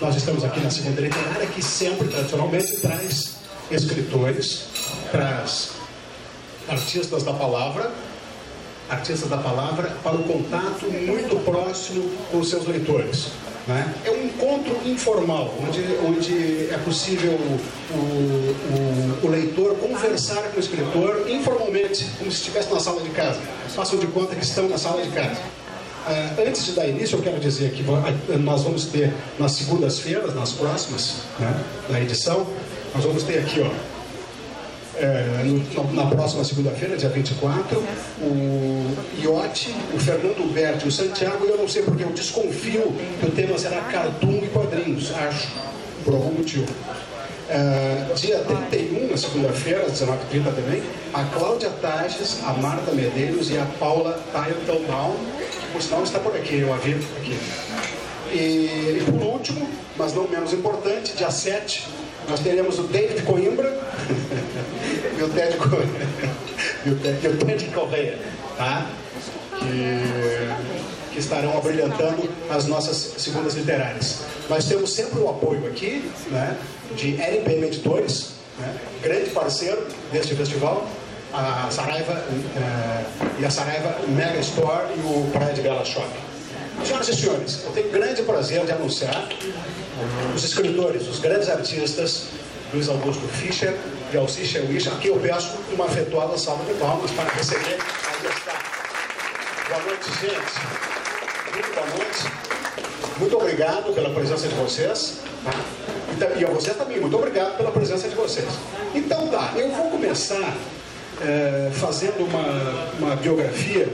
Nós estamos aqui na segunda literária, que sempre, tradicionalmente, traz escritores, traz artistas da palavra, artistas da palavra, para o contato muito próximo com os seus leitores. Né? É um encontro informal, onde, onde é possível o, o, o, leitor conversar com o escritor informalmente, como se estivesse na sala de casa. Façam de conta que estão na sala de casa. Uh, antes de dar início, eu quero dizer que nós vamos ter nas segundas-feiras, nas próximas, né, na edição, nós vamos ter aqui, ó, é, no, na próxima segunda-feira, dia 24, o Iote, o Fernando Berti e o Santiago, eu não sei porque eu desconfio que o tema será cartoon e quadrinhos, acho, por algum motivo. Uh, dia 31, na segunda-feira, às 19h30 também, a Cláudia Tages, a Marta Medeiros e a Paula Teitelbaum, por sinal está por aqui, eu a vi aqui. E, e por último, mas não menos importante, dia 7, nós teremos o David Coimbra e o Ted Correia, e o Correia tá? que, que estarão abrilhantando as nossas segundas literárias. Nós temos sempre o apoio aqui né, de LPM Editores, né, grande parceiro deste festival, a Saraiva uh, e a Saraiva Mega Store e o Praia de Bela Shopping. Senhoras e senhores, eu tenho grande prazer de anunciar os escritores, os grandes artistas, Luiz Augusto Fischer e Alci Wish, aqui eu peço uma afetuosa salva de palmas para receber a está. Boa noite, gente. Muito boa noite. Muito obrigado pela presença de vocês. Tá? E a vocês também, muito obrigado pela presença de vocês. Então tá, eu vou começar é, fazendo uma, uma biografia,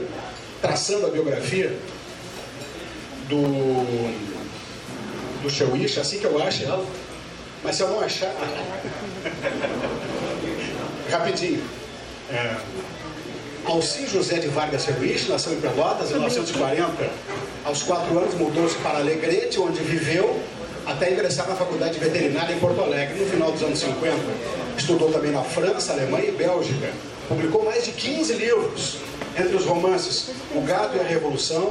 traçando a biografia do do Sheuish, assim que eu acho. Mas se eu não achar. Rapidinho. É, Alci José de Vargas Sheuish nasceu em Pelotas em 1940. Aos quatro anos mudou-se para Alegrete, onde viveu até ingressar na Faculdade de Veterinária em Porto Alegre, no final dos anos 50. Estudou também na França, Alemanha e Bélgica. Publicou mais de 15 livros, entre os romances O Gato e a Revolução,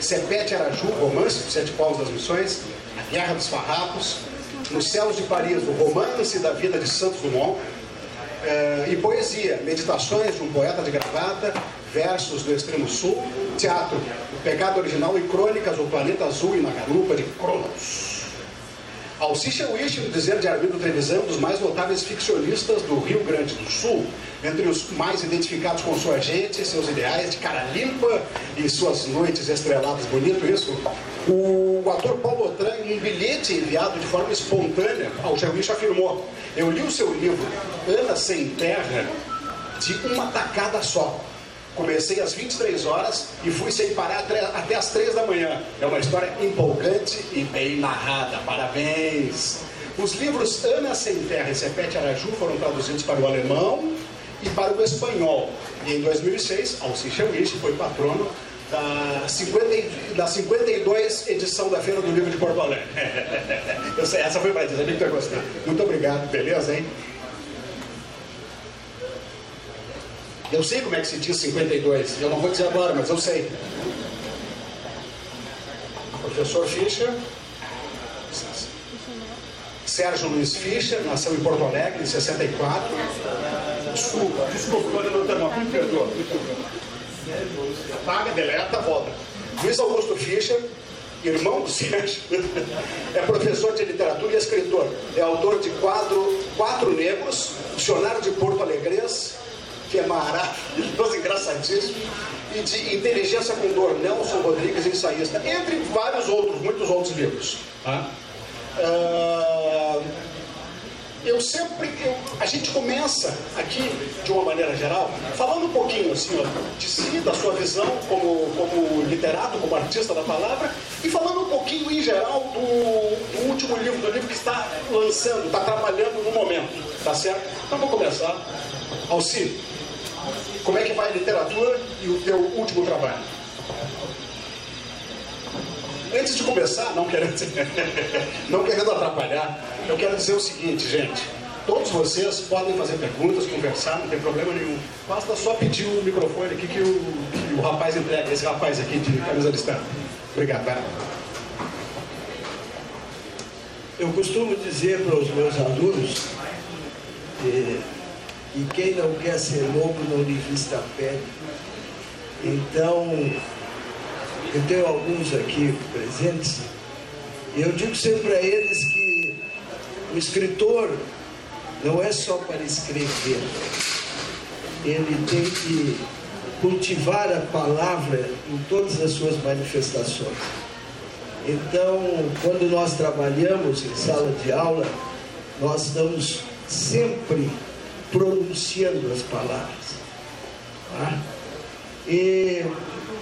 Sepete Araju, romance, Sete Paus das Missões, Guerra dos Farrapos, Nos Céus de Paris, o romance da vida de Santos Dumont, eh, e poesia, meditações de um poeta de gravata, versos do extremo sul, teatro, o pecado original e crônicas do planeta azul e na garupa de Cronos. Alcicha Wish, dizer de Armindo Trevisan, um dos mais notáveis ficcionistas do Rio Grande do Sul, entre os mais identificados com sua gente, seus ideais de cara limpa e suas noites estreladas. Bonito isso? O ator Paulo Otran, em um bilhete enviado de forma espontânea ao Wish, afirmou: Eu li o seu livro Ana Sem Terra de uma tacada só. Comecei às 23 horas e fui sem parar até às 3 da manhã. É uma história empolgante e bem narrada. Parabéns! Os livros Ana Sem Terra e Sepete Araju foram traduzidos para o alemão e para o espanhol. E em 2006, Alci Wish foi patrono da, 50, da 52 edição da Feira do Livro de Porto Alegre. Eu essa foi para dizer, que vai gostar. Muito obrigado, beleza, hein? Eu sei como é que se diz 52, eu não vou dizer agora, mas eu sei. Professor Fischer, Sérgio Luiz Fischer, nasceu em Porto Alegre em 64. Desculpa, desculpa, não, não, me perdoa. Apaga, deleta, volta. Luiz Augusto Fischer, irmão do Sérgio, é professor de literatura e escritor. É autor de quadro Quatro Negros, Dicionário de Porto Alegres, que é maravilhoso, engraçadíssimo, e de Inteligência com Dor, Nelson Rodrigues, ensaísta, entre vários outros, muitos outros livros. Tá? Uh, eu sempre, eu, a gente começa aqui, de uma maneira geral, falando um pouquinho assim, de si, da sua visão como, como literato, como artista da palavra, e falando um pouquinho em geral do, do último livro, do livro que está lançando, está trabalhando no momento, tá certo? Então vou começar. Alci, como é que vai a literatura e o teu último trabalho? Antes de começar, não querendo, não querendo atrapalhar, eu quero dizer o seguinte, gente. Todos vocês podem fazer perguntas, conversar, não tem problema nenhum. Basta só pedir o microfone aqui que o, que o rapaz entrega, esse rapaz aqui de camisa estampa. Obrigado, vai. Eu costumo dizer para os meus alunos que, que quem não quer ser lobo não lhe vista a pele. Então, eu tenho alguns aqui presentes, e eu digo sempre a eles que o escritor não é só para escrever, ele tem que cultivar a palavra em todas as suas manifestações. Então, quando nós trabalhamos em sala de aula, nós estamos sempre pronunciando as palavras. Tá? E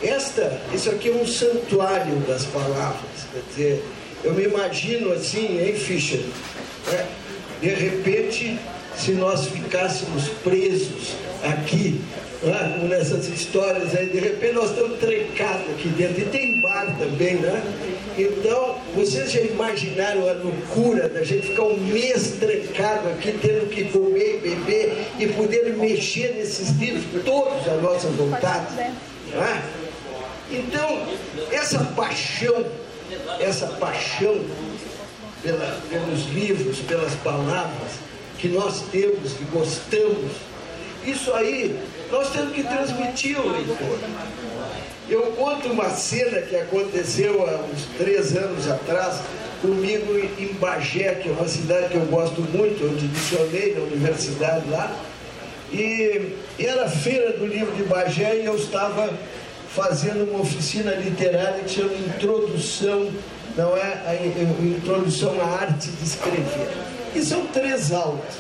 esta, isso aqui é um santuário das palavras. Quer dizer, eu me imagino assim, hein, Fischer? É, de repente, se nós ficássemos presos aqui né, nessas histórias aí, de repente nós estamos trancados aqui dentro, e tem bar também, né? Então, vocês já imaginaram a loucura da gente ficar um mês trancado aqui, tendo que comer e beber e poder mexer nesses livros todos à nossa vontade? Né? Então, essa paixão, essa paixão pela, pelos livros, pelas palavras que nós temos, que gostamos, isso aí nós temos que transmitir ao leitor. Eu conto uma cena que aconteceu há uns três anos atrás comigo em Bagé, que é uma cidade que eu gosto muito, onde licionei na universidade lá. E era a feira do livro de Bagé e eu estava fazendo uma oficina literária que chama Introdução, não é? A Introdução à Arte de Escrever. E são três aulas.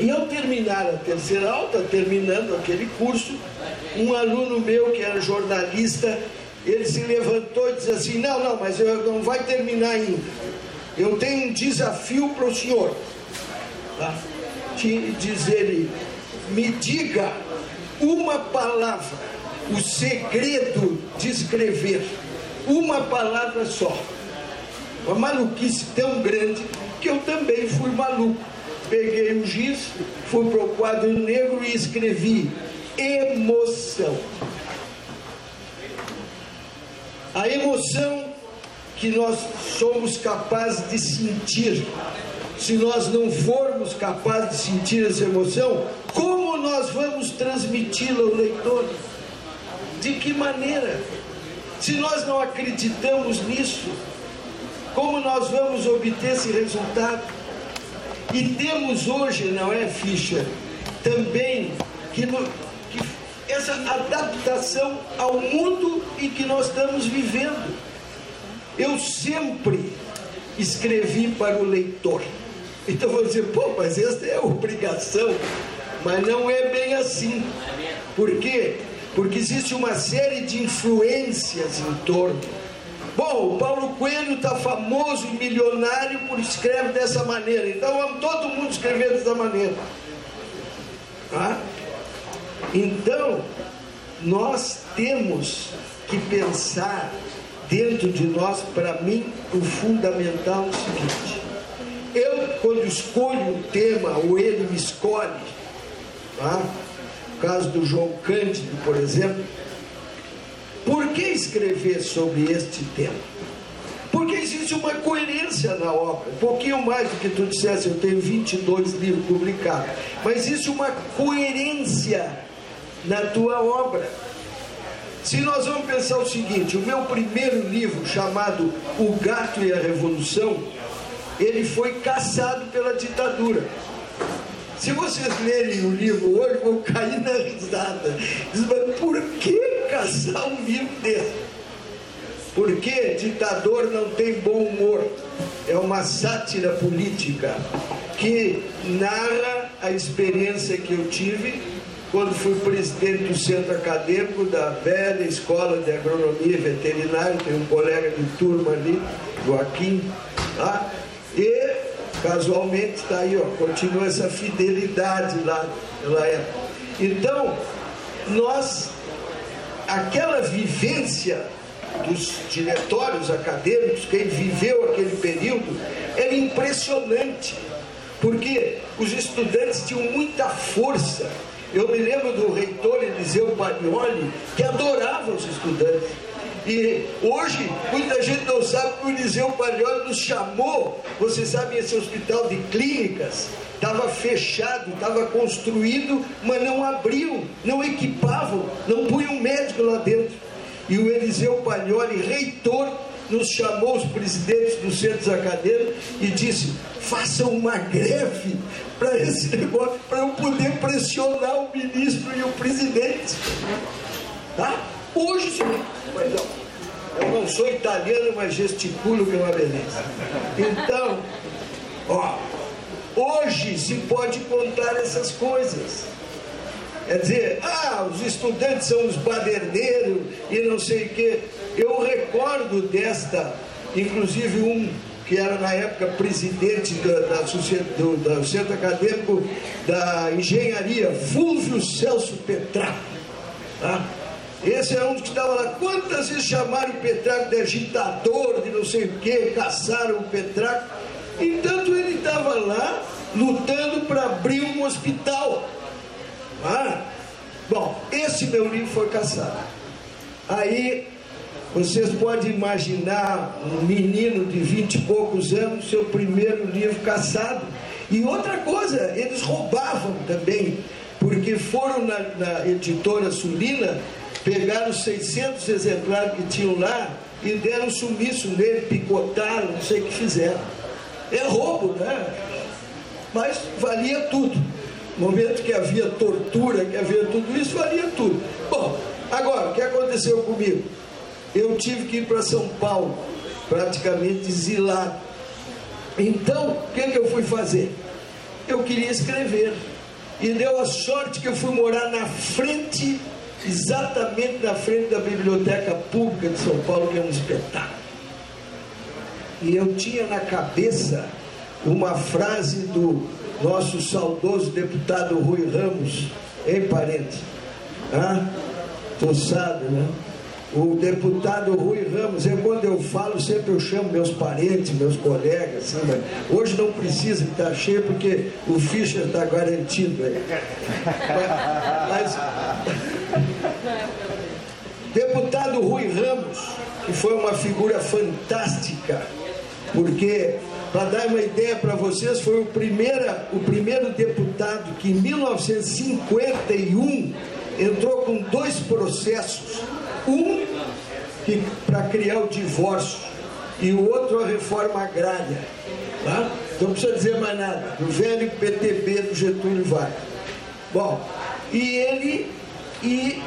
E ao terminar a terceira aula, terminando aquele curso, um aluno meu que era jornalista, ele se levantou e disse assim, não, não, mas eu, não vai terminar ainda. Eu tenho um desafio para o senhor. Tá? Diz ele, me diga uma palavra, o segredo de escrever, uma palavra só. Uma maluquice tão grande que eu também fui maluco peguei o giz, fui para o quadro negro e escrevi emoção. A emoção que nós somos capazes de sentir. Se nós não formos capazes de sentir essa emoção, como nós vamos transmiti-la ao leitor? De que maneira? Se nós não acreditamos nisso, como nós vamos obter esse resultado? E temos hoje, não é, Ficha, também que, no, essa adaptação ao mundo em que nós estamos vivendo. Eu sempre escrevi para o leitor. Então vou dizer, pô, mas essa é obrigação. Mas não é bem assim. Por quê? Porque existe uma série de influências em torno Bom, o Paulo Coelho está famoso e milionário por escrever dessa maneira. Então vamos todo mundo escrever dessa maneira. Tá? Então, nós temos que pensar dentro de nós, para mim, o fundamental é o seguinte. Eu, quando escolho um tema, ou ele me escolhe, tá? no caso do João Cândido, por exemplo, por que escrever sobre este tema? Porque existe uma coerência na obra. Um pouquinho mais do que tu dissesse, eu tenho 22 livros publicados. Mas existe uma coerência na tua obra. Se nós vamos pensar o seguinte, o meu primeiro livro, chamado O Gato e a Revolução, ele foi caçado pela ditadura. Se vocês lerem o livro hoje, vão cair na risada. Diz, mas por que caçar um livro desse? Porque ditador não tem bom humor. É uma sátira política que narra a experiência que eu tive quando fui presidente do centro acadêmico da velha escola de agronomia veterinária, tem um colega de turma ali, Joaquim, tá? e Casualmente está aí, ó, continua essa fidelidade lá pela época. Então, nós, aquela vivência dos diretórios acadêmicos, quem viveu aquele período, era impressionante, porque os estudantes tinham muita força. Eu me lembro do reitor Eliseu Bagnoli, que adorava os estudantes. E hoje, muita gente não sabe que o Eliseu Palholi nos chamou. Vocês sabem, esse hospital de clínicas estava fechado, estava construído, mas não abriam, não equipavam, não punham um médico lá dentro. E o Eliseu Palholi, reitor, nos chamou os presidentes dos centros acadêmicos e disse: façam uma greve para esse negócio, para eu poder pressionar o ministro e o presidente. Tá? Hoje. Mas não. Eu não sou italiano, mas gesticulo que é uma beleza. Então, ó, hoje se pode contar essas coisas. Quer dizer, ah, os estudantes são os baderneiros e não sei o quê. Eu recordo desta, inclusive um que era na época presidente da, da, do, do Centro Acadêmico da Engenharia, Fulvio Celso Petraco. Tá? Esse é um que estava lá. Quantas vezes chamaram o Petraco de agitador, de não sei o quê, caçaram o Petraco. Entanto, ele estava lá lutando para abrir um hospital. Ah, bom, esse meu livro foi caçado. Aí vocês podem imaginar um menino de vinte e poucos anos, seu primeiro livro caçado. E outra coisa, eles roubavam também, porque foram na, na editora Sulina pegaram 600 exemplares que tinham lá e deram sumiço nele, picotaram, não sei o que fizeram. É roubo, né? Mas valia tudo. No momento que havia tortura, que havia tudo isso, valia tudo. Bom, agora, o que aconteceu comigo? Eu tive que ir para São Paulo, praticamente exilado. Então, o que, que eu fui fazer? Eu queria escrever. E deu a sorte que eu fui morar na frente exatamente na frente da Biblioteca Pública de São Paulo, que é um espetáculo. E eu tinha na cabeça uma frase do nosso saudoso deputado Rui Ramos, em parente. Ah, sabe, né? O deputado Rui Ramos, eu, quando eu falo, sempre eu chamo meus parentes, meus colegas, assim, mas hoje não precisa está cheio, porque o Fischer está garantido aí. Mas, deputado Rui Ramos, que foi uma figura fantástica, porque, para dar uma ideia para vocês, foi o, primeira, o primeiro deputado que em 1951 entrou com dois processos um para criar o divórcio e o outro a reforma agrária. Tá? Não precisa dizer mais nada. Do velho PTB do Getúlio Vargas. Bom, e ele, e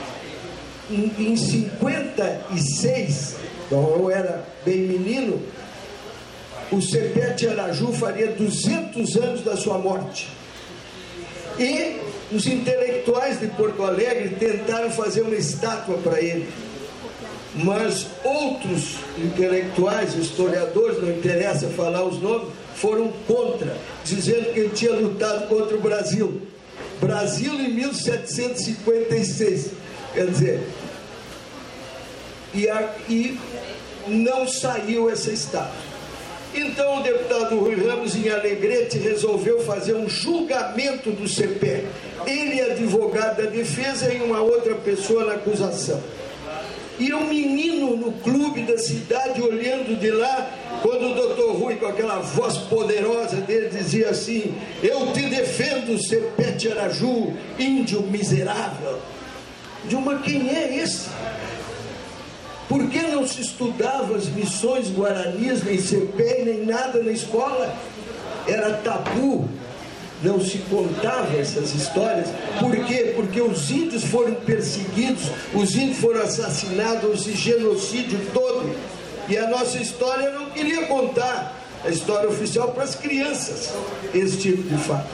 em, em 56, então eu era bem menino, o Cepete Araju faria 200 anos da sua morte. E os intelectuais de Porto Alegre tentaram fazer uma estátua para ele mas outros intelectuais, historiadores, não interessa falar os nomes, foram contra, dizendo que ele tinha lutado contra o Brasil. Brasil em 1756. Quer dizer, e, a, e não saiu essa estátua. Então o deputado Rui Ramos em Alegrete resolveu fazer um julgamento do CPE. Ele, advogado da defesa, e uma outra pessoa na acusação. E o menino no clube da cidade olhando de lá, quando o doutor Rui, com aquela voz poderosa dele, dizia assim: Eu te defendo, Sepete Araju, índio miserável. De uma quem é esse? Por que não se estudava as missões guaranis, nem CP, nem nada na escola? Era tabu não se contava essas histórias. Por quê? Porque os índios foram perseguidos, os índios foram assassinados, esse genocídio todo. E a nossa história não queria contar a história oficial para as crianças, esse tipo de fato.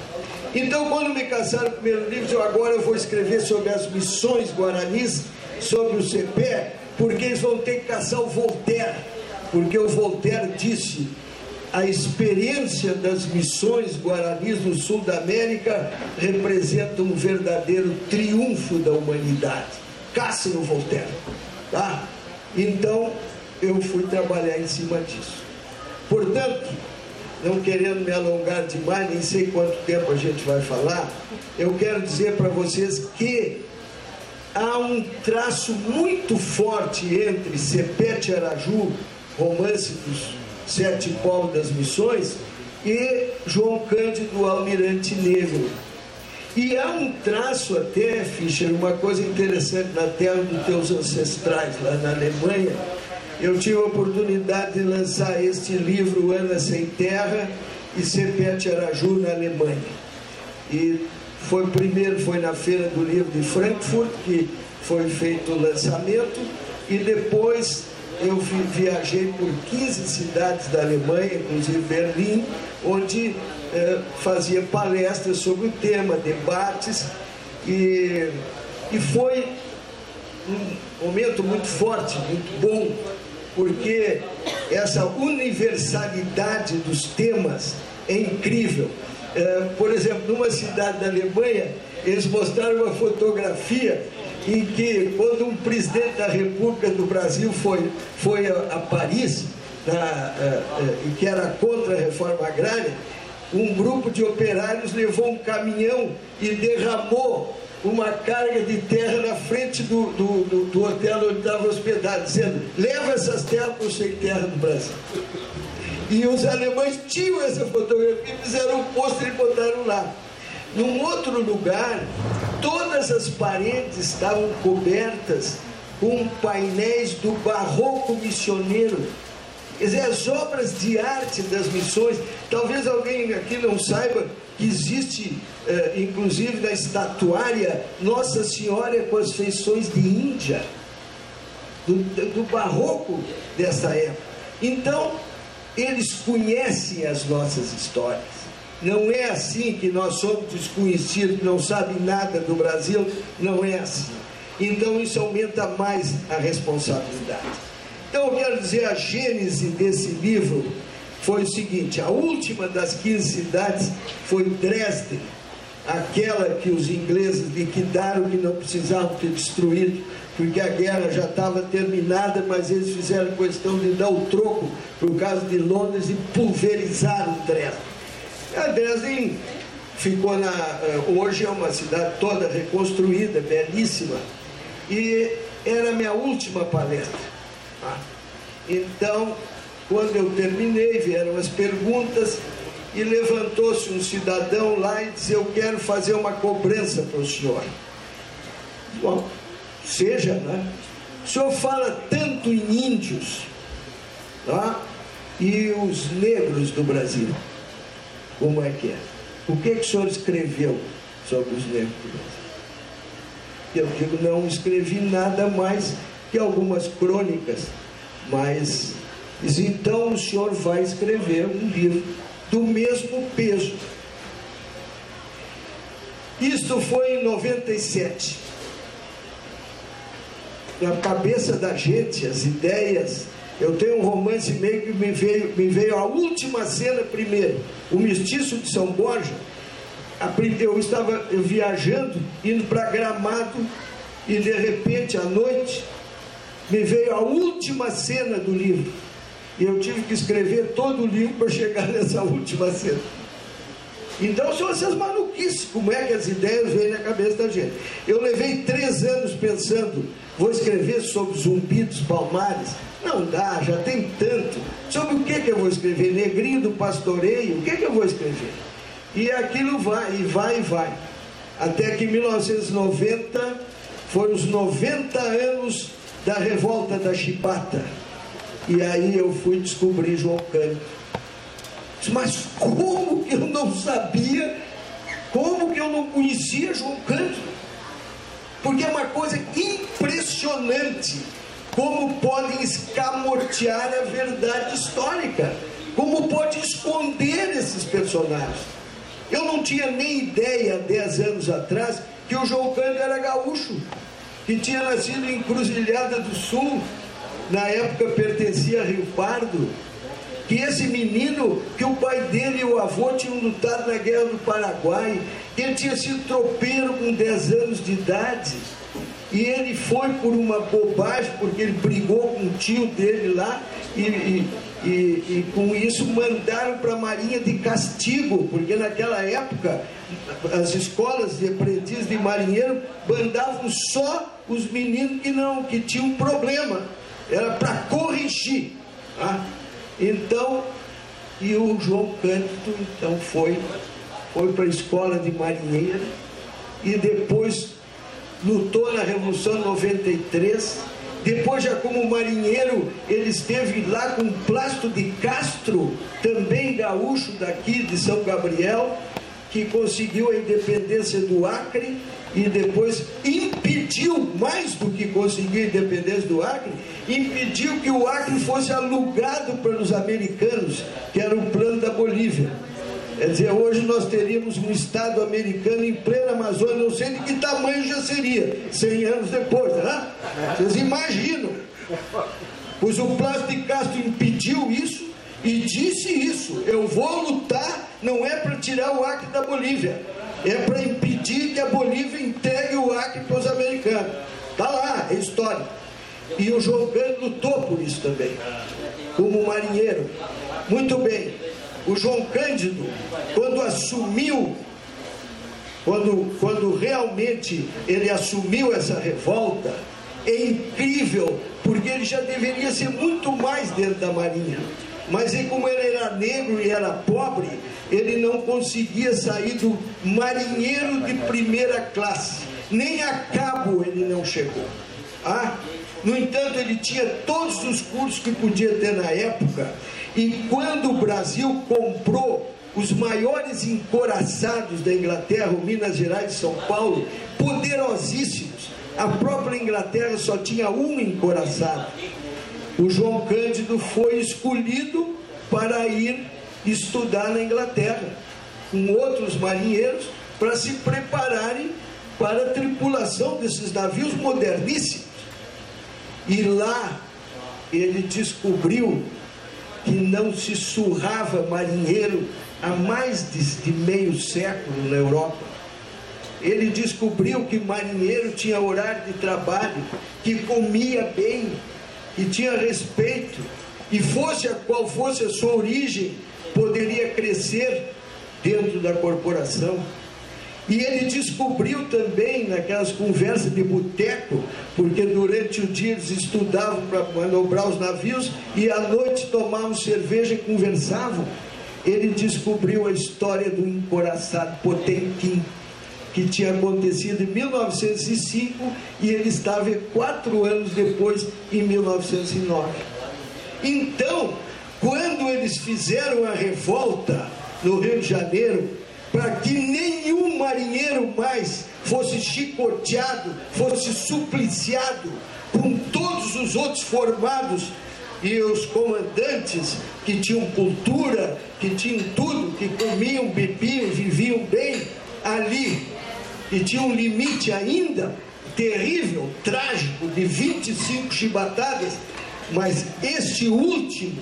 Então, quando me casaram no primeiro livro, eu agora eu vou escrever sobre as missões guaranis, sobre o CPE, porque eles vão ter que caçar o Voltaire, porque o Voltaire disse a experiência das missões guaranis no sul da América representa um verdadeiro triunfo da humanidade. Caçem o Voltaire. Tá? Então, eu fui trabalhar em cima disso. Portanto, não querendo me alongar demais, nem sei quanto tempo a gente vai falar, eu quero dizer para vocês que há um traço muito forte entre Sepete Araju, romance dos sete povos das missões, e João Cândido Almirante Negro. E há um traço até, Fischer, uma coisa interessante na terra dos teus ancestrais, lá na Alemanha. Eu tive a oportunidade de lançar este livro, Ana Sem Terra e Sepete Araju, na Alemanha. E foi primeiro foi na Feira do Livro de Frankfurt, que foi feito o lançamento, e depois eu viajei por 15 cidades da Alemanha, inclusive Berlim, onde eh, fazia palestras sobre o tema, debates, e, e foi um momento muito forte, muito bom, porque essa universalidade dos temas é incrível. Eh, por exemplo, numa cidade da Alemanha, eles mostraram uma fotografia em que, quando um presidente da República do Brasil foi, foi a, a Paris, na, a, a, que era contra a reforma agrária, um grupo de operários levou um caminhão e derramou uma carga de terra na frente do, do, do, do hotel onde estava hospedado, dizendo: leva essas terras para o sem terra do Brasil. E os alemães tinham essa fotografia, fizeram um pôster e botaram lá. Num outro lugar, todas as paredes estavam cobertas com painéis do barroco missioneiro. Quer dizer, as obras de arte das missões. Talvez alguém aqui não saiba que existe, eh, inclusive na estatuária, Nossa Senhora com as feições de Índia, do, do barroco dessa época. Então, eles conhecem as nossas histórias. Não é assim que nós somos desconhecidos, não sabem nada do Brasil, não é assim. Então isso aumenta mais a responsabilidade. Então eu quero dizer, a gênese desse livro foi o seguinte: a última das 15 cidades foi Dresden, aquela que os ingleses liquidaram, que não precisavam ter destruído, porque a guerra já estava terminada, mas eles fizeram questão de dar o troco por causa de Londres e pulverizaram Dresden. A Dresden ficou na. Eh, hoje é uma cidade toda reconstruída, belíssima. E era a minha última palestra. Tá? Então, quando eu terminei, vieram as perguntas e levantou-se um cidadão lá e disse: Eu quero fazer uma cobrança para o senhor. Bom, seja, né? O senhor fala tanto em índios tá? e os negros do Brasil. Como é que é? O que, que o senhor escreveu sobre os negros? Eu digo, não escrevi nada mais que algumas crônicas, mas então o senhor vai escrever um livro do mesmo peso. Isto foi em 97. Na cabeça da gente, as ideias eu tenho um romance meio que me veio, me veio a última cena primeiro. O Mestiço de São Borja. Eu estava viajando, indo para Gramado, e de repente, à noite, me veio a última cena do livro. E eu tive que escrever todo o livro para chegar nessa última cena. Então são essas maluquices, como é que as ideias vêm na cabeça da gente. Eu levei três anos pensando, vou escrever sobre zumbi dos palmares. Não dá, já tem tanto. Sobre o que, que eu vou escrever? Negrinho do pastoreio? O que, que eu vou escrever? E aquilo vai, e vai, e vai. Até que em 1990 foram os 90 anos da revolta da Chipata. E aí eu fui descobrir João Cândido. Mas como que eu não sabia? Como que eu não conhecia João Cândido? Porque é uma coisa impressionante como podem escamotear a verdade histórica, como pode esconder esses personagens. Eu não tinha nem ideia, dez anos atrás, que o João Cândido era gaúcho, que tinha nascido em Cruzilhada do Sul, na época pertencia a Rio Pardo, que esse menino, que o pai dele e o avô tinham lutado na guerra do Paraguai, que ele tinha sido tropeiro com 10 anos de idade, e ele foi por uma bobagem, porque ele brigou com o tio dele lá, e, e e, e com isso mandaram para a Marinha de castigo, porque naquela época as escolas de aprendiz de marinheiro mandavam só os meninos que não, que tinham problema, era para corrigir. Tá? Então, e o João Cândido então foi, foi para a escola de marinheiro e depois lutou na Revolução 93 depois, já como marinheiro, ele esteve lá com Plasto de Castro, também gaúcho daqui de São Gabriel, que conseguiu a independência do Acre e depois impediu, mais do que conseguir a independência do Acre, impediu que o Acre fosse alugado pelos americanos, que era o plano da Bolívia. Quer dizer, hoje nós teríamos um Estado americano em plena Amazônia, não sei de que tamanho já seria, 100 anos depois, né? Vocês imaginam. Pois o Plácio de Castro impediu isso e disse isso: eu vou lutar, não é para tirar o Acre da Bolívia, é para impedir que a Bolívia entregue o Acre para os americanos. Está lá, é história. E o João Grande lutou por isso também, como marinheiro. Muito bem o João Cândido, quando assumiu, quando, quando realmente ele assumiu essa revolta, é incrível, porque ele já deveria ser muito mais dentro da Marinha. Mas e como ele era negro e era pobre, ele não conseguia sair do marinheiro de primeira classe. Nem a cabo ele não chegou. Ah? No entanto, ele tinha todos os cursos que podia ter na época e quando o Brasil comprou os maiores encoraçados da Inglaterra, Minas Gerais e São Paulo, poderosíssimos, a própria Inglaterra só tinha um encoraçado. O João Cândido foi escolhido para ir estudar na Inglaterra, com outros marinheiros, para se prepararem para a tripulação desses navios moderníssimos. E lá ele descobriu que não se surrava marinheiro há mais de, de meio século na Europa. Ele descobriu que marinheiro tinha horário de trabalho, que comia bem, que tinha respeito, e fosse a qual fosse a sua origem, poderia crescer dentro da corporação. E ele descobriu também naquelas conversas de boteco, porque durante o dia eles estudavam para manobrar os navios e à noite tomavam cerveja e conversavam. Ele descobriu a história do encoraçado Potemkin, que tinha acontecido em 1905 e ele estava quatro anos depois, em 1909. Então, quando eles fizeram a revolta no Rio de Janeiro, para que nenhum marinheiro mais fosse chicoteado, fosse supliciado, com todos os outros formados e os comandantes que tinham cultura, que tinham tudo, que comiam, bebiam, viviam bem ali e tinha um limite ainda terrível, trágico, de 25 chibatadas, mas este último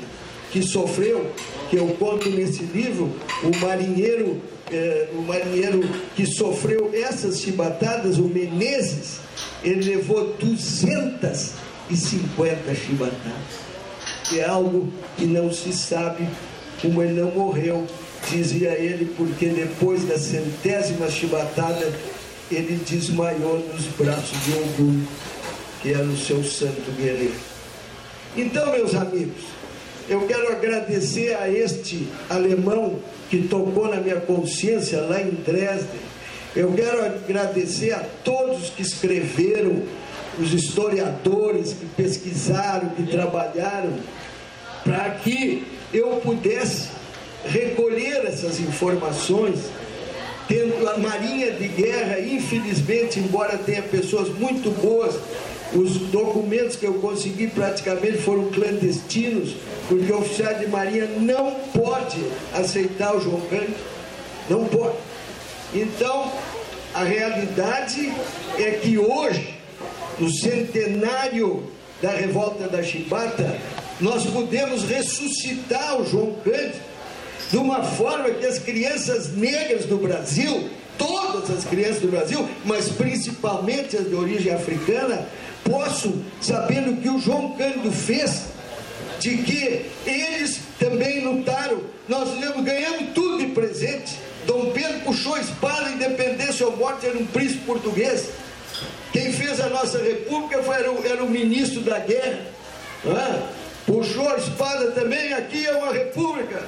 que sofreu, que eu conto nesse livro, o marinheiro é, o marinheiro que sofreu essas chibatadas, o Menezes, ele levou 250 chibatadas. É algo que não se sabe como ele não morreu, dizia ele, porque depois da centésima chibatada, ele desmaiou nos braços de Ogum, que era o seu santo guerreiro. Então, meus amigos, eu quero agradecer a este alemão que tocou na minha consciência lá em Dresden. Eu quero agradecer a todos que escreveram, os historiadores que pesquisaram, que trabalharam, para que eu pudesse recolher essas informações. Tendo a Marinha de Guerra, infelizmente, embora tenha pessoas muito boas, os documentos que eu consegui praticamente foram clandestinos, porque o oficial de marinha não pode aceitar o João Grande, não pode. Então, a realidade é que hoje, no centenário da revolta da Chibata, nós podemos ressuscitar o João Cândido de uma forma que as crianças negras do Brasil, todas as crianças do Brasil, mas principalmente as de origem africana, posso, sabendo que o João Cândido fez, de que eles também lutaram. Nós ganhamos tudo de presente. Dom Pedro puxou a espada, independência ou morte, era um príncipe português. Quem fez a nossa república foi, era, o, era o ministro da guerra. Ah, puxou a espada também, aqui é uma república.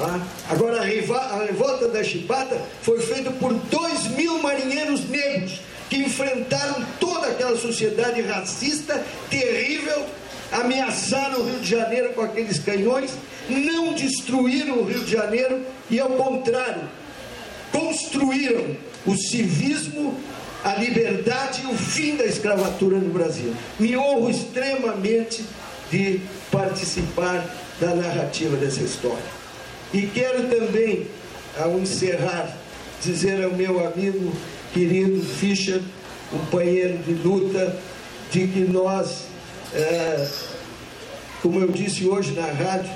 Ah, agora a, revolta da Chibata foi feita por dois mil marinheiros negros que enfrentaram toda aquela sociedade racista terrível, ameaçaram o Rio de Janeiro com aqueles canhões, não destruíram o Rio de Janeiro e, ao contrário, construíram o civismo, a liberdade e o fim da escravatura no Brasil. Me honro extremamente de participar da narrativa dessa história. E quero também, ao encerrar, dizer ao meu amigo querido Fischer, companheiro de luta, de que nós, é, como eu disse hoje na rádio,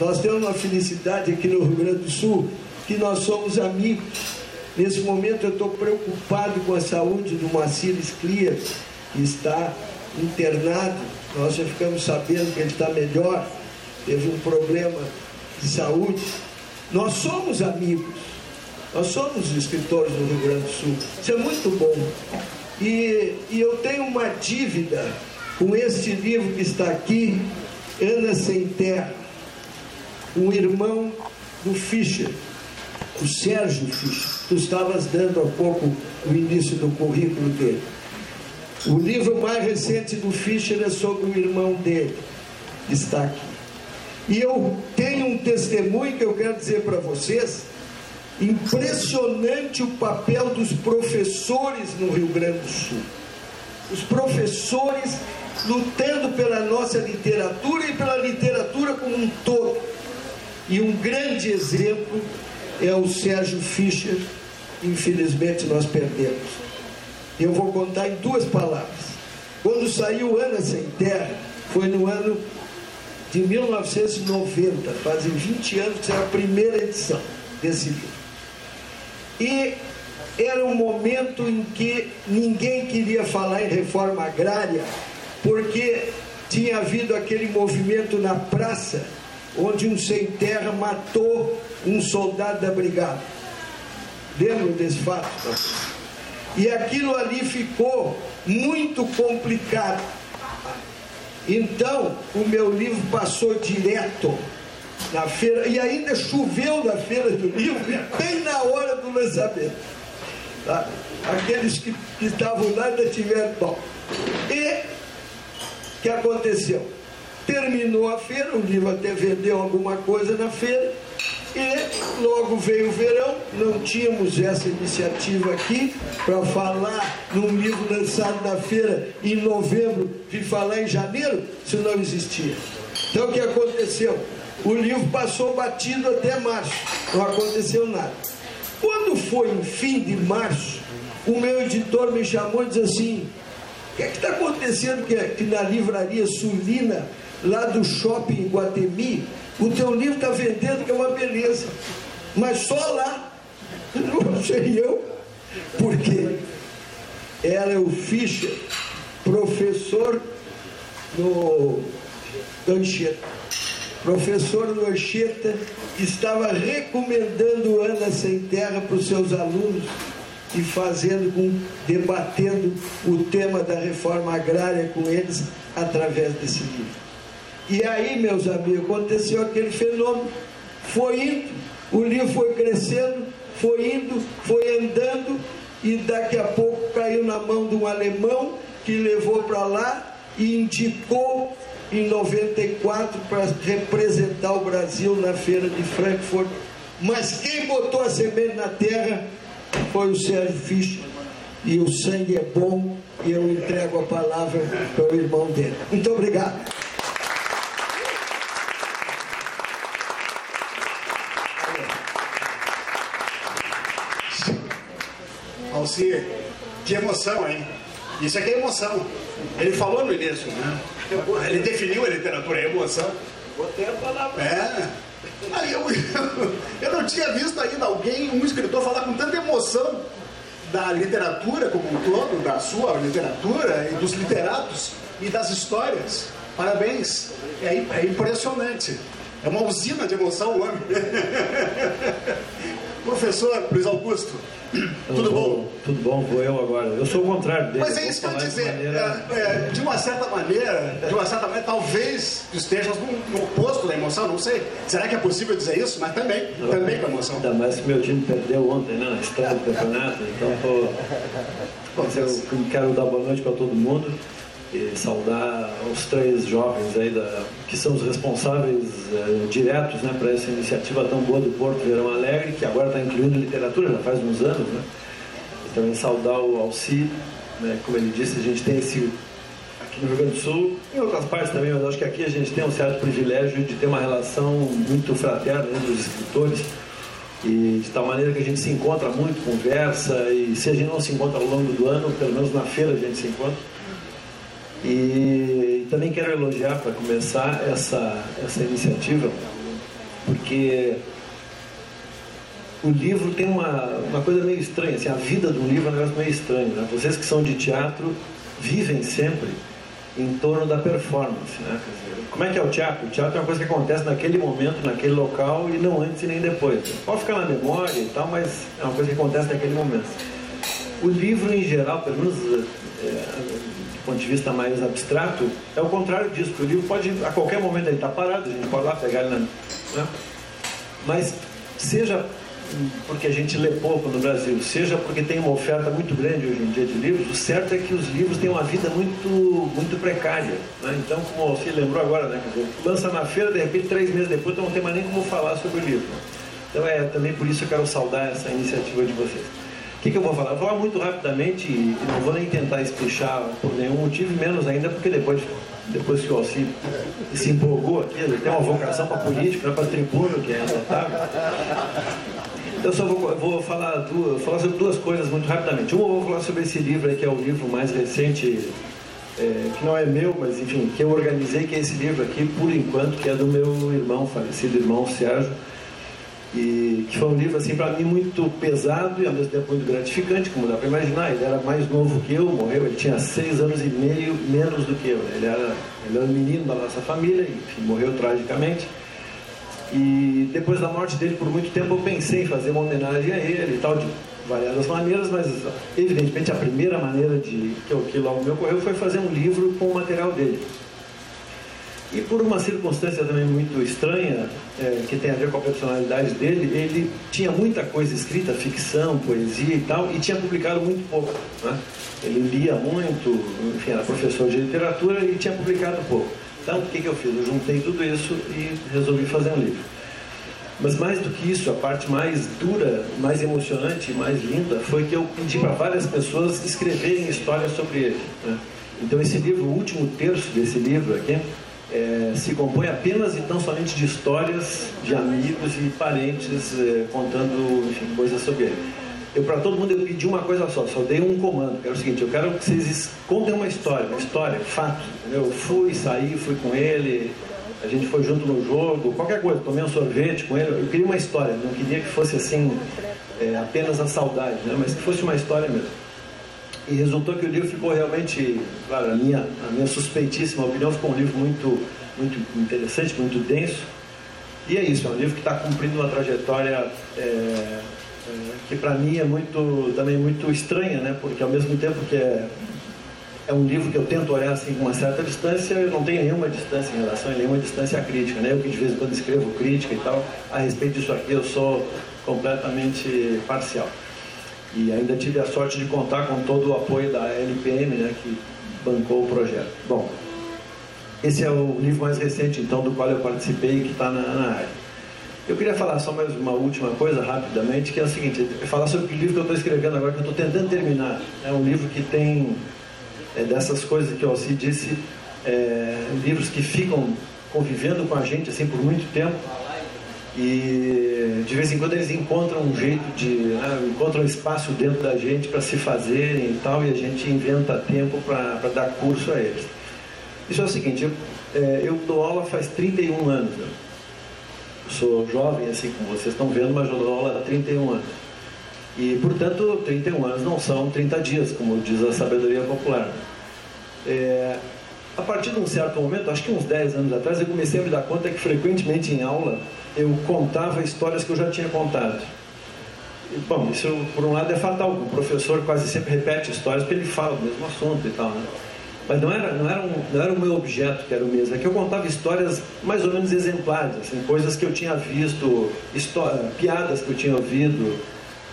nós temos uma felicidade aqui no Rio Grande do Sul, que nós somos amigos. Nesse momento eu estou preocupado com a saúde do Macir Esclia, que está internado. Nós já ficamos sabendo que ele está melhor, teve um problema de saúde. Nós somos amigos. Nós somos escritores do Rio Grande do Sul. Isso é muito bom. E, e eu tenho uma dívida com este livro que está aqui, Ana Sem Terra, um irmão do Fischer, o Sérgio Fischer. Tu estavas dando há pouco o início do currículo dele. O livro mais recente do Fischer é sobre o irmão dele, está aqui. E eu tenho um testemunho que eu quero dizer para vocês Impressionante o papel dos professores no Rio Grande do Sul. Os professores lutando pela nossa literatura e pela literatura como um todo. E um grande exemplo é o Sérgio Fischer, infelizmente nós perdemos. Eu vou contar em duas palavras. Quando saiu Ana Sem Terra, foi no ano de 1990, fazem 20 anos que saiu a primeira edição desse livro. E era um momento em que ninguém queria falar em reforma agrária, porque tinha havido aquele movimento na praça, onde um sem terra matou um soldado da brigada. Lembram desse fato? E aquilo ali ficou muito complicado. Então, o meu livro passou direto na feira, e ainda choveu na feira do livro, bem na hora do lançamento. Tá? Aqueles que, estavam lá ainda tiveram bom. E o que aconteceu? Terminou a feira, o livro até vendeu alguma coisa na feira, e logo veio o verão, não tínhamos essa iniciativa aqui para falar num livro lançado na feira em novembro, de falar em janeiro, isso não existia. Então o que aconteceu? O livro passou batido até março, não aconteceu nada. Quando foi em fim de março, o meu editor me chamou e disse assim: O que é está acontecendo que, que na livraria Sulina, lá do shopping Guatemi, o teu livro está vendendo, que é uma beleza, mas só lá, não sei eu, porque era o Fischer, professor no Anchieta. Professor Locheta estava recomendando Ana Sem Terra para os seus alunos e fazendo com, debatendo o tema da reforma agrária com eles através desse livro. E aí, meus amigos, aconteceu aquele fenômeno. Foi indo, o livro foi crescendo, foi indo, foi andando, e daqui a pouco caiu na mão de um alemão que levou para lá e indicou em 94 para representar o Brasil na feira de Frankfurt. Mas quem botou a semente na terra foi o Sérgio Fischer. E o sangue é bom e eu entrego a palavra para o irmão dele. Muito obrigado. Alcir, que emoção, hein? Isso aqui é emoção. Ele falou no início, né? Ele definiu a literatura, a emoção. Botei a palavra. É. Aí eu, eu não tinha visto ainda alguém, um escritor, falar com tanta emoção da literatura como um todo, da sua literatura e dos literatos e das histórias. Parabéns. É, é impressionante. É uma usina de emoção o homem. Professor Luiz Augusto, tudo bom? Tudo bom, vou eu agora. Eu sou o contrário dele. Mas é isso que eu dizer. De, maneira... é, é, de uma certa maneira, de uma certa maneira, talvez estejas no, no, oposto da emoção, não sei. Será que é possível dizer isso? Mas também, não, também com emoção. Ainda mais que meu time perdeu ontem, né? Na estreia do campeonato. Então, tô, eu quero dar boa noite para todo mundo e saudar os três jovens aí da, que são os responsáveis eh, diretos né, para essa iniciativa tão boa do Porto Verão Alegre, que agora está incluindo literatura, já faz uns anos. Né? E também saudar o Alci, né, como ele disse, a gente tem esse aqui no Rio Grande do Sul, em outras partes também, mas acho que aqui a gente tem um certo privilégio de ter uma relação muito fraterna entre os escritores e de tal maneira que a gente se encontra muito, conversa e se a gente não se encontra ao longo do ano, pelo menos na feira a gente se encontra e também quero elogiar, para começar, essa, essa iniciativa, porque o livro tem uma, uma coisa meio estranha, assim, a vida do livro é um negócio meio estranho. Né? Vocês que são de teatro vivem sempre em torno da performance. Né? Como é que é o teatro? O teatro é uma coisa que acontece naquele momento, naquele local e não antes e nem depois. Pode ficar na memória e tal, mas é uma coisa que acontece naquele momento. O livro, em geral, pelo menos é, ponto de vista mais abstrato, é o contrário disso, porque o livro pode, a qualquer momento ele está parado, a gente pode lá pegar ele na. Né? Mas, seja porque a gente lê pouco no Brasil, seja porque tem uma oferta muito grande hoje em dia de livros, o certo é que os livros têm uma vida muito, muito precária. Né? Então, como você lembrou agora, né? Dizer, lança na feira, de repente, três meses depois, não tem mais nem como falar sobre o livro. Então, é também por isso que eu quero saudar essa iniciativa de vocês. O que, que, eu vou falar? Eu vou falar muito rapidamente e não vou nem tentar espichar por nenhum motivo, menos ainda porque depois, depois que o Alci se empolgou aqui, ele tem uma vocação para político, não é para tribuno, que é notável. Eu só vou, vou falar, duas, falar sobre duas coisas muito rapidamente. Uma, eu vou falar sobre esse livro que é o livro mais recente, é, que não é meu, mas enfim, que eu organizei, que é esse livro aqui, por enquanto, que é do meu irmão, falecido irmão Sérgio e que foi um livro assim para mim muito pesado e ao mesmo tempo muito gratificante, como dá para imaginar. Ele era mais novo que eu, morreu, ele tinha seis anos e meio menos do que eu. Ele era, ele era um menino da nossa família enfim, morreu tragicamente. E depois da morte dele, por muito tempo, eu pensei em fazer uma homenagem a ele e tal, de variadas maneiras, mas evidentemente a primeira maneira de que, que logo me ocorreu foi fazer um livro com o material dele. E por uma circunstância também muito estranha, é, que tem a ver com a personalidade dele, ele tinha muita coisa escrita, ficção, poesia e tal, e tinha publicado muito pouco. Né? Ele lia muito, enfim, era professor de literatura e tinha publicado pouco. Então, o que, que eu fiz? Eu juntei tudo isso e resolvi fazer um livro. Mas mais do que isso, a parte mais dura, mais emocionante, mais linda, foi que eu pedi para várias pessoas escreverem histórias sobre ele. Né? Então, esse livro, o último terço desse livro aqui, é, se compõe apenas e tão somente de histórias de amigos e parentes é, contando enfim, coisas sobre ele. Eu, para todo mundo, eu pedi uma coisa só, só dei um comando, que era o seguinte, eu quero que vocês contem uma história, uma história, fato. Entendeu? Eu fui, saí, fui com ele, a gente foi junto no jogo, qualquer coisa, tomei um sorvete com ele, eu queria uma história, não queria que fosse assim, é, apenas a saudade, né? mas que fosse uma história mesmo. E resultou que o livro ficou realmente, claro, a minha, a minha suspeitíssima opinião, ficou um livro muito, muito interessante, muito denso. E é isso, é um livro que está cumprindo uma trajetória é, é, que para mim é muito, também muito estranha, né? porque ao mesmo tempo que é, é um livro que eu tento olhar assim com uma certa distância, eu não tenho nenhuma distância em relação a nenhuma distância crítica. Né? Eu que de vez em quando escrevo crítica e tal, a respeito disso aqui eu sou completamente parcial. E ainda tive a sorte de contar com todo o apoio da LPM, né, que bancou o projeto. Bom, esse é o livro mais recente, então, do qual eu participei e que está na, na, área. Eu queria falar só mais uma última coisa, rapidamente, que é o seguinte, falar sobre o livro que eu estou escrevendo agora, que eu estou tentando terminar. É um livro que tem é, dessas coisas que o Alci disse, é, livros que ficam convivendo com a gente assim por muito tempo e de vez em quando eles encontram um jeito de. Né, encontram espaço dentro da gente para se fazerem e tal, e a gente inventa tempo para dar curso a eles. Isso é o seguinte: eu, é, eu dou aula faz 31 anos. Né? Sou jovem, assim como vocês estão vendo, mas eu dou aula há 31 anos. E, portanto, 31 anos não são 30 dias, como diz a sabedoria popular. É, a partir de um certo momento, acho que uns 10 anos atrás, eu comecei a me dar conta que frequentemente em aula eu contava histórias que eu já tinha contado. Bom, isso por um lado é fatal, o professor quase sempre repete histórias porque ele fala do mesmo assunto e tal, né? Mas não era, não, era um, não era o meu objeto que era o mesmo, é que eu contava histórias mais ou menos exemplares, assim, coisas que eu tinha visto, história, piadas que eu tinha ouvido,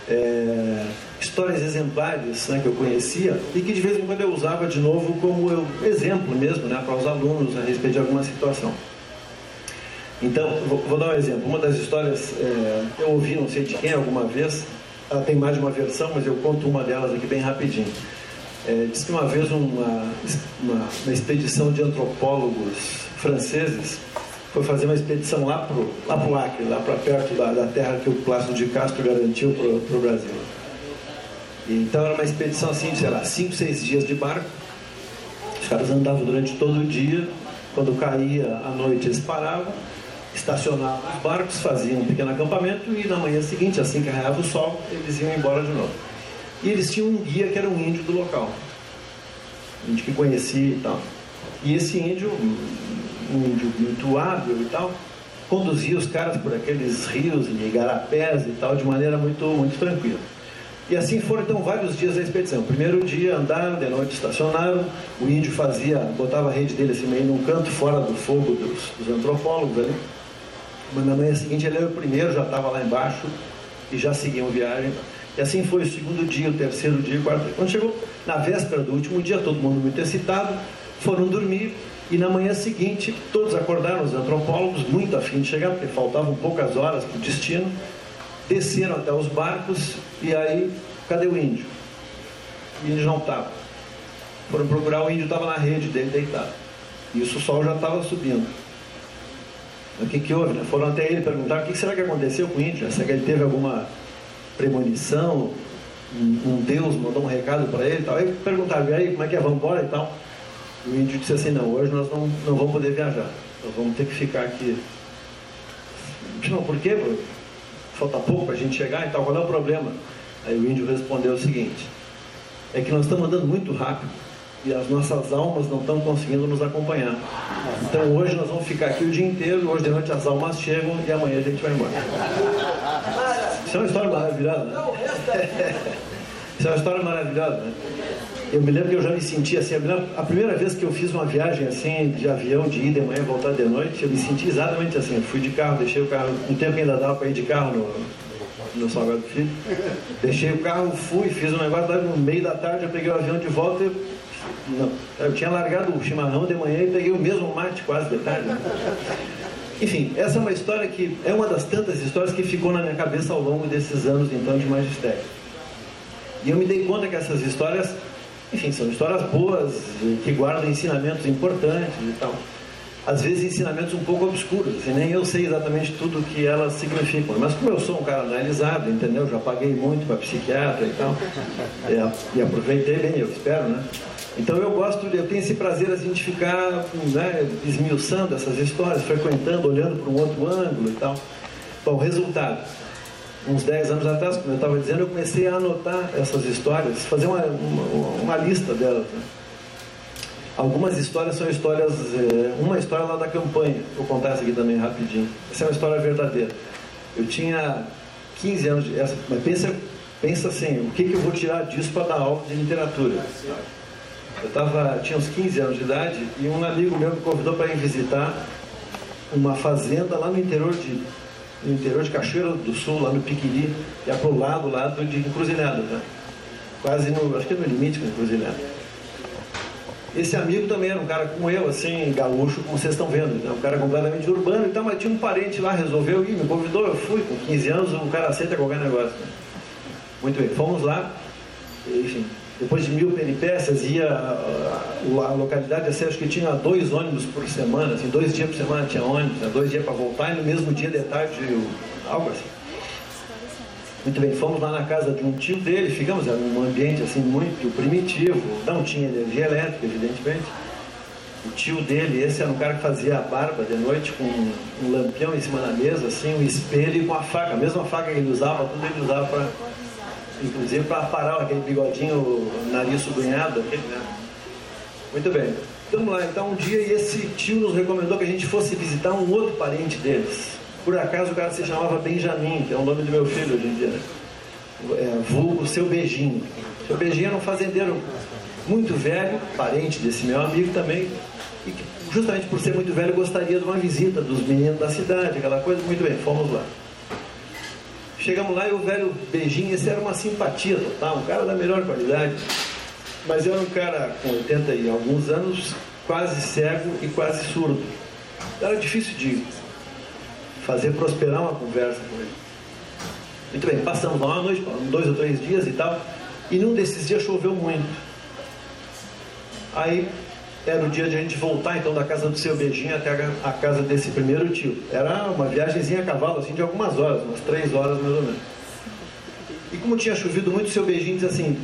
é, histórias exemplares né, que eu conhecia e que de vez em quando eu usava de novo como eu, exemplo mesmo né, para os alunos a respeito de alguma situação. Então, vou, vou dar um exemplo. Uma das histórias é, eu ouvi, não sei de quem, alguma vez, ela tem mais de uma versão, mas eu conto uma delas aqui bem rapidinho. É, diz que uma vez uma, uma, uma expedição de antropólogos franceses foi fazer uma expedição lá para o lá Acre, lá para perto da, da, terra que o Plácido de Castro garantiu para o Brasil. E, então era uma expedição assim, sei lá, 5, 6 dias de barco. Os caras andavam durante todo o dia. Quando caía a noite, eles paravam, estacionavam os barcos, faziam um pequeno acampamento e na manhã seguinte, assim que raiava o sol, eles iam embora de novo. E eles tinham um guia que era um índio do local. Um índio que conhecia e tal. E esse índio, um índio muito hábil e tal, conduzia os caras por aqueles rios e igarapés e tal, de maneira muito, muito tranquila. E assim foram então vários dias da expedição. Primeiro dia andaram, de noite estacionaram, o índio fazia, botava a rede dele assim meio num canto fora do fogo dos, dos antropólogos ali. Mas na manhã seguinte ele era o primeiro, já estava lá embaixo e já seguiam viagem. E assim foi o segundo dia, o terceiro dia, o quarto dia. Quando chegou na véspera do último dia, todo mundo muito excitado, foram dormir e na manhã seguinte todos acordaram, os antropólogos, muito afim de chegar, porque faltavam poucas horas para o destino, desceram até os barcos e aí, cadê o índio? O índio não estava. Foram procurar, o índio estava na rede dele deitado. E o sol já estava subindo. O que, que houve? Né? Foram até ele perguntar o que será que aconteceu com o índio? Será que ele teve alguma premonição, um Deus mandou um recado para ele e tal. Aí perguntaram, e aí, como é que é, vamos embora e tal? O índio disse assim, não, hoje nós não, não vamos poder viajar, nós vamos ter que ficar aqui. Não, por quê? Falta pouco para a gente chegar e tal, qual é o problema? Aí o índio respondeu o seguinte, é que nós estamos andando muito rápido e as nossas almas não estão conseguindo nos acompanhar. Então hoje nós vamos ficar aqui o dia inteiro, hoje de noite as almas chegam e amanhã a gente vai embora. Isso é uma história maravilhosa, né? Isso é uma história maravilhosa, né? Eu me lembro que eu já me senti assim, a primeira vez que eu fiz uma viagem assim, de avião, de ir de manhã e voltar de noite, eu me senti exatamente assim. Eu fui de carro, deixei o carro, um tempo ainda dava para ir de carro no, no Salgado Filho. Deixei o carro, fui, fiz um negócio, no meio da tarde eu peguei o avião de volta e não, eu tinha largado o chimarrão de manhã e peguei o mesmo mate quase de tarde. Enfim, essa é uma história que é uma das tantas histórias que ficou na minha cabeça ao longo desses anos então de magistério. E eu me dei conta que essas histórias, enfim, são histórias boas, que guardam ensinamentos importantes e tal. Às vezes ensinamentos um pouco obscuros, assim, nem eu sei exatamente tudo o que elas significam. Mas como eu sou um cara analisado, entendeu? Já paguei muito para psiquiatra e tal, e, e aproveitei bem, eu espero, né? Então eu gosto, eu tenho esse prazer assim, de ficar né, esmiuçando essas histórias, frequentando, olhando para um outro ângulo e tal. Bom, resultado. Uns 10 anos atrás, como eu estava dizendo, eu comecei a anotar essas histórias, fazer uma, uma, uma lista delas. Né? Algumas histórias são histórias, é, uma história lá da campanha, vou contar essa aqui também rapidinho. Essa é uma história verdadeira. Eu tinha 15 anos, de, essa, mas pensa, pensa assim, o que, que eu vou tirar disso para dar aula de literatura? Eu tava, tinha uns 15 anos de idade e um amigo meu me convidou para ir visitar uma fazenda lá no interior de, no interior de Cachoeira do Sul, lá no Piquiri, que é para o lado, lado de Encruzilhada, né? quase no, acho que é no limite com Encruzilhada. Esse amigo também era um cara como eu, assim, gaúcho, como vocês estão vendo, né? um cara completamente urbano e tal, mas tinha um parente lá, resolveu ir, me convidou, eu fui, com 15 anos, o cara aceita qualquer negócio. Né? Muito bem, fomos lá, enfim, depois de mil peripécias, ia a, localidade acho que tinha dois ônibus por semana, assim, dois dias por semana tinha ônibus, né, dois dias para voltar, e no mesmo dia de tarde, algo assim. Muito bem, fomos lá na casa de um tio dele, ficamos num ambiente assim muito primitivo, não tinha energia elétrica, evidentemente. O tio dele, esse era um cara que fazia a barba de noite com um lampião em cima da mesa, assim, um espelho e com a faca, a mesma faca que ele usava, tudo ele usava para inclusive para parar aquele bigodinho, nariz sublinhado. Aquele, né? Muito bem. Estamos lá, então um dia esse tio nos recomendou que a gente fosse visitar um outro parente deles. Por acaso o cara se chamava Benjamin, que é o nome do meu filho hoje em dia. Né? É, vulgo seu beijinho. Seu beijinho era um fazendeiro muito velho, parente desse meu amigo também, e que justamente por ser muito velho gostaria de uma visita dos meninos da cidade, aquela coisa. Muito bem, fomos lá. Chegamos lá e o velho beijinho, esse era uma simpatia total, um cara da melhor qualidade. Mas era um cara com 80 e alguns anos, quase cego e quase surdo. Era difícil de fazer prosperar uma conversa com ele. Muito bem, passamos lá uma noite, dois ou três dias e tal, e num desses dias choveu muito. Aí era o dia de a gente voltar então da casa do seu beijinho até a casa desse primeiro tio. Era uma viagemzinha a cavalo, assim, de algumas horas, umas três horas mais ou menos. E como tinha chovido muito, seu beijinho disse assim: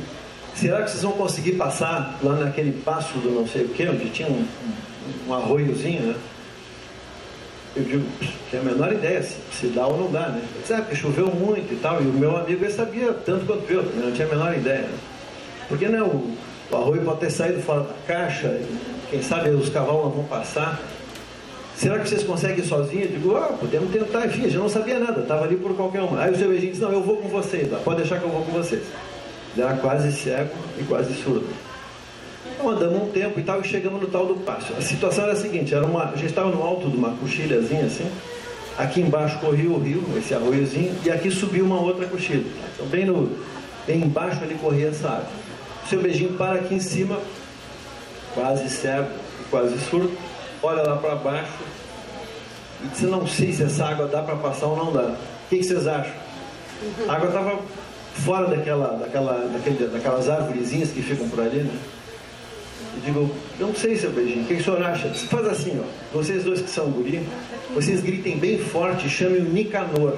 será que vocês vão conseguir passar lá naquele passo do não sei o que, onde tinha um, um, arroiozinho, né? Eu digo, tem a menor ideia se, se dá ou não dá, né? Sabe, porque choveu muito e tal, e o meu amigo ele sabia tanto quanto eu, não tinha a menor ideia. Né? Porque né, o, o arroio pode ter saído fora da caixa, quem sabe os cavalos vão passar. Será que vocês conseguem sozinhos? Eu digo, ah, podemos tentar, enfim, já não sabia nada, estava ali por qualquer uma. Aí o seu beijinho disse, não, eu vou com vocês, pode deixar que eu vou com vocês. Ele era quase cego e quase surdo. Então andamos um tempo e tal, e chegamos no tal do passo. A situação era a seguinte, era uma, a gente estava no alto de uma coxilhazinha assim, aqui embaixo corria o rio, esse arroiozinho, e aqui subiu uma outra coxilha. Então bem, no, bem embaixo ali corria essa água. O seu beijinho para aqui em cima, quase cego quase surdo, olha lá para baixo e disse, não sei se essa água dá para passar ou não dá. O que, que vocês acham? A água estava fora daquela, daquela, daquele, daquelas árvorezinhas que ficam por ali, né? Eu digo, não sei, seu beijinho, o que, que o senhor acha? Faz assim, ó, vocês dois que são guri, vocês gritem bem forte chamem o Nicanor.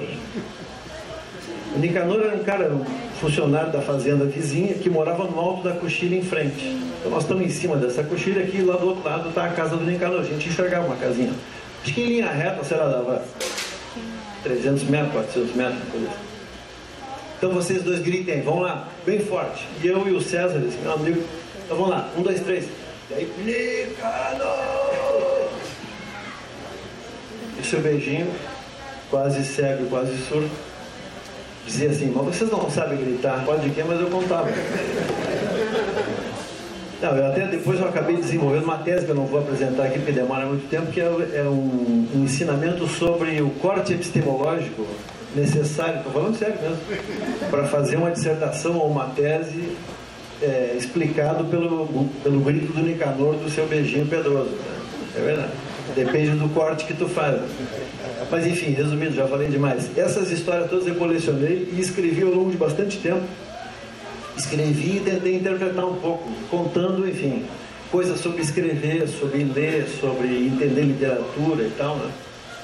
O Nicanor era um cara, um funcionário da fazenda vizinha, que morava no alto da coxilha em frente. Então nós estamos em cima dessa coxilha aqui, lá do outro lado está a casa do Nicanor. A gente enxergava uma casinha. Acho que em linha reta, sei lá, dava 300 metros, 400 metros, coisa assim. Então vocês dois gritem, vão lá, bem forte. E eu e o César, esse meu amigo, então vamos lá, um, dois, três. E aí, Nicanor! E seu beijinho, quase cego quase surdo, dizia assim, mas vocês não sabem gritar, pode que, mas eu contava. Não, eu até depois eu acabei desenvolvendo uma tese que eu não vou apresentar aqui porque demora muito tempo, que é, é um, um ensinamento sobre o corte epistemológico necessário, estou falando sério mesmo, para fazer uma dissertação ou uma tese é, explicado pelo, pelo grito do Nicanor do seu beijinho pedroso. Né? É verdade. Depende do corte que tu faz. Mas enfim, resumindo, já falei demais. Essas histórias todas eu colecionei e escrevi ao longo de bastante tempo. Escrevi e tentei interpretar um pouco, contando, enfim, coisas sobre escrever, sobre ler, sobre entender literatura e tal, né?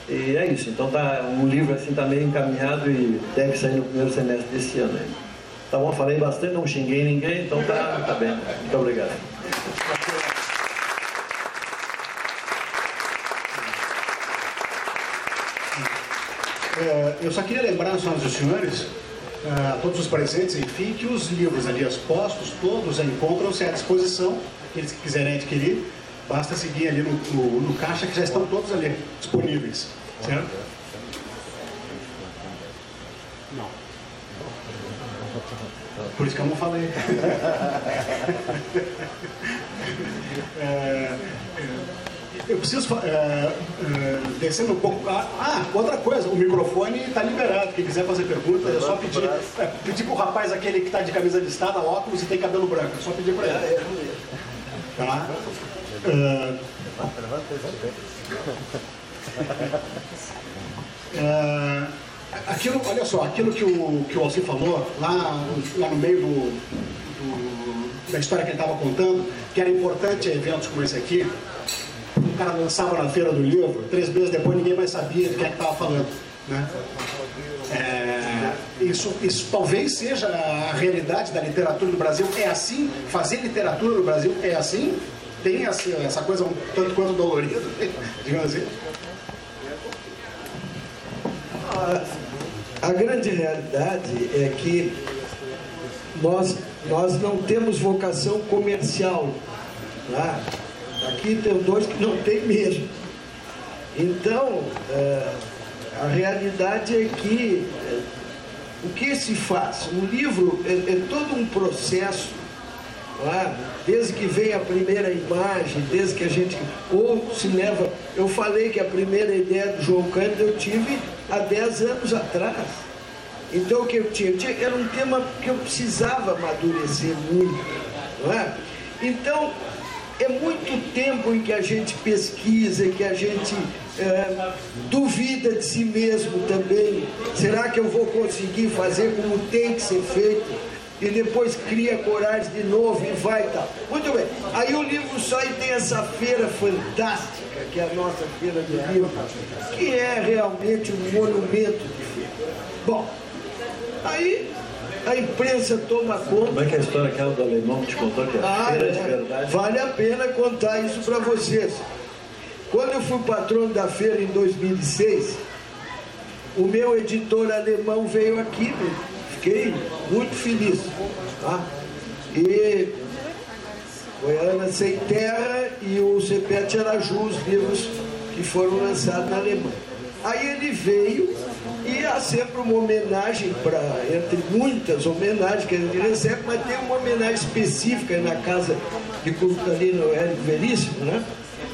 E é isso. Então tá, um livro assim tá meio encaminhado e deve sair no primeiro semestre desse ano. Aí. Tá bom, falei bastante, não xinguei ninguém, então tá, tá bem. Muito obrigado. Eu só queria lembrar, senhoras e senhores, é, a todos os presentes, enfim, que os livros ali expostos, todos encontram-se à disposição, aqueles que quiserem adquirir, basta seguir ali no, no, no caixa que já estão todos ali disponíveis, certo? Não. Por isso que eu não falei. é, eu preciso é, é, descendo um pouco. Ah, ah, outra coisa, o microfone está liberado. Quem quiser fazer perguntas, é só pedir. É, pedir pro rapaz aquele que está de camisa listada, óculos e tem cabelo branco. É só pedir para ele. Tá? Uh, uh, aquilo, olha só, aquilo que o, que o Alci falou, lá, lá no meio do, do da história que ele estava contando, que era importante eventos como esse aqui, o cara lançava na feira do livro, três meses depois ninguém mais sabia do que é estava falando. Né? É, isso, isso talvez seja a realidade da literatura no Brasil. É assim? Fazer literatura no Brasil é assim? Tem essa, essa coisa um tanto quanto dolorida, digamos assim? A, a grande realidade é que nós, nós não temos vocação comercial. Tá? Aqui tem dois que não tem mesmo. Então, é, a realidade é que é, o que se faz? Um livro é, é todo um processo, é? desde que vem a primeira imagem, desde que a gente. Ou se leva. Eu falei que a primeira ideia do João Cândido eu tive há 10 anos atrás. Então o que eu tinha? Eu tinha era um tema que eu precisava amadurecer muito. É? Então, é muito tempo em que a gente pesquisa, que a gente é, duvida de si mesmo também. Será que eu vou conseguir fazer como tem que ser feito? E depois cria coragem de novo e vai e tal. Muito bem. Aí o livro sai tem essa feira fantástica, que é a nossa feira do livro, que é realmente um monumento de feira. Bom, aí a imprensa toma conta. Como é que é a história aquela do alemão que te contou que é ah, feira é. de verdade? Vale a pena contar isso para vocês. Quando eu fui patrono da feira em 2006, o meu editor alemão veio aqui, fiquei muito feliz. Tá? E foi a Ana Sem Terra e o Cepete Araju, os livros que foram lançados na Alemanha. Aí ele veio e há sempre uma homenagem para, entre muitas homenagens que ele recebe, mas tem uma homenagem específica na casa de culto ali no Hélio Veríssimo, né?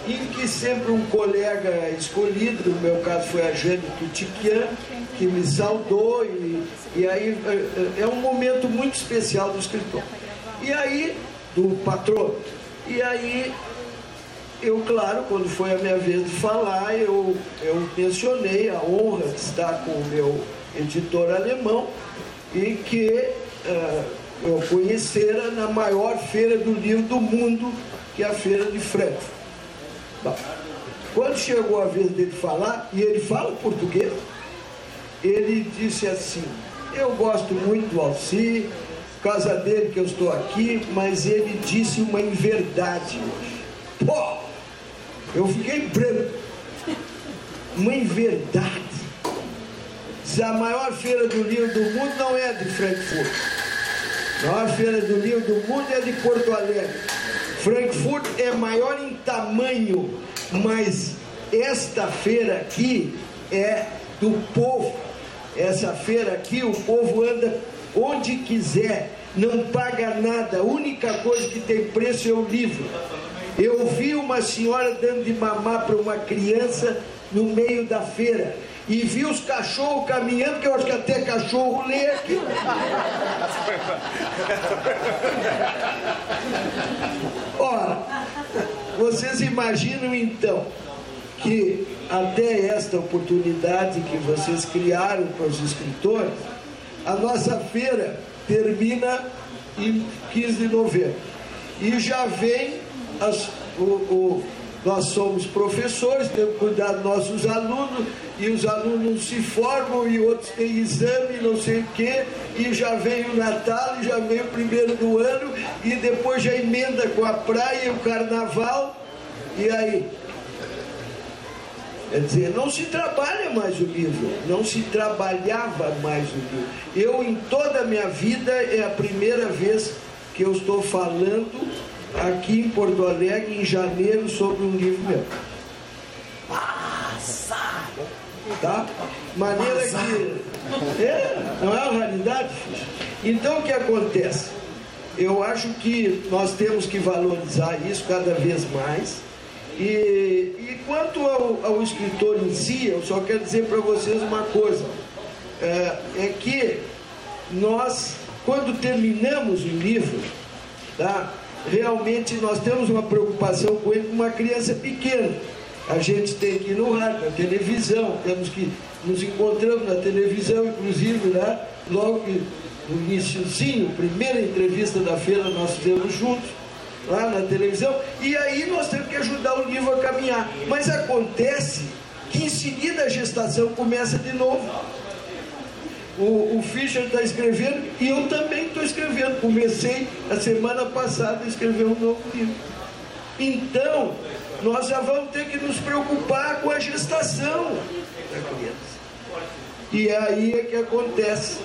Em que sempre um colega escolhido, no meu caso foi a Jane Tutiquian, que me saudou, e, e aí é, é um momento muito especial do escritor. E aí, do patrono. E aí eu, claro, quando foi a minha vez de falar, eu, eu mencionei a honra de estar com o meu editor alemão e que uh, eu conhecera na maior feira do livro do mundo, que é a Feira de Frankfurt. Bom, quando chegou a vez dele falar, e ele fala português, ele disse assim, eu gosto muito do Alci, por causa dele que eu estou aqui, mas ele disse uma inverdade hoje. Pô! Eu fiquei branco. Uma inverdade. Se a maior feira do livro do mundo não é de Frankfurt. A maior feira do livro do mundo é de Porto Alegre. Frankfurt é maior em tamanho, mas esta feira aqui é do povo. Essa feira aqui, o povo anda onde quiser, não paga nada. A única coisa que tem preço é o livro. Eu vi uma senhora dando de mamar para uma criança no meio da feira. E vi os cachorros caminhando, que eu acho que até cachorro lê aqui. Ora, vocês imaginam então que até esta oportunidade que vocês criaram para os escritores, a nossa feira termina em 15 de novembro. E já vem as, o, o, nós somos professores, temos que cuidar dos nossos alunos, e os alunos se formam e outros têm exame, não sei o quê, e já vem o Natal, e já vem o primeiro do ano, e depois já emenda com a praia o carnaval, e aí? Quer dizer, não se trabalha mais o livro, não se trabalhava mais o livro. Eu, em toda a minha vida, é a primeira vez que eu estou falando aqui em Porto Alegre em janeiro sobre um livro meu. Tá? Maneira que. É, não é uma realidade? Então o que acontece? Eu acho que nós temos que valorizar isso cada vez mais. E, e quanto ao, ao, escritor em si, eu só quero dizer para vocês uma coisa: é, é que nós, quando terminamos o livro, tá? Realmente nós temos uma preocupação com ele, com uma criança pequena. A gente tem que ir no rádio, na televisão, temos que nos encontramos na televisão, inclusive, né? logo que no iníciozinho, primeira entrevista da feira nós fizemos juntos, lá na televisão, e aí nós temos que ajudar o livro a caminhar. Mas acontece que em seguida a gestação começa de novo o, o Fischer está escrevendo e eu também estou escrevendo. Comecei a semana passada a escrever um novo livro. Então, nós já vamos ter que nos preocupar com a gestação da criança. E aí é que acontece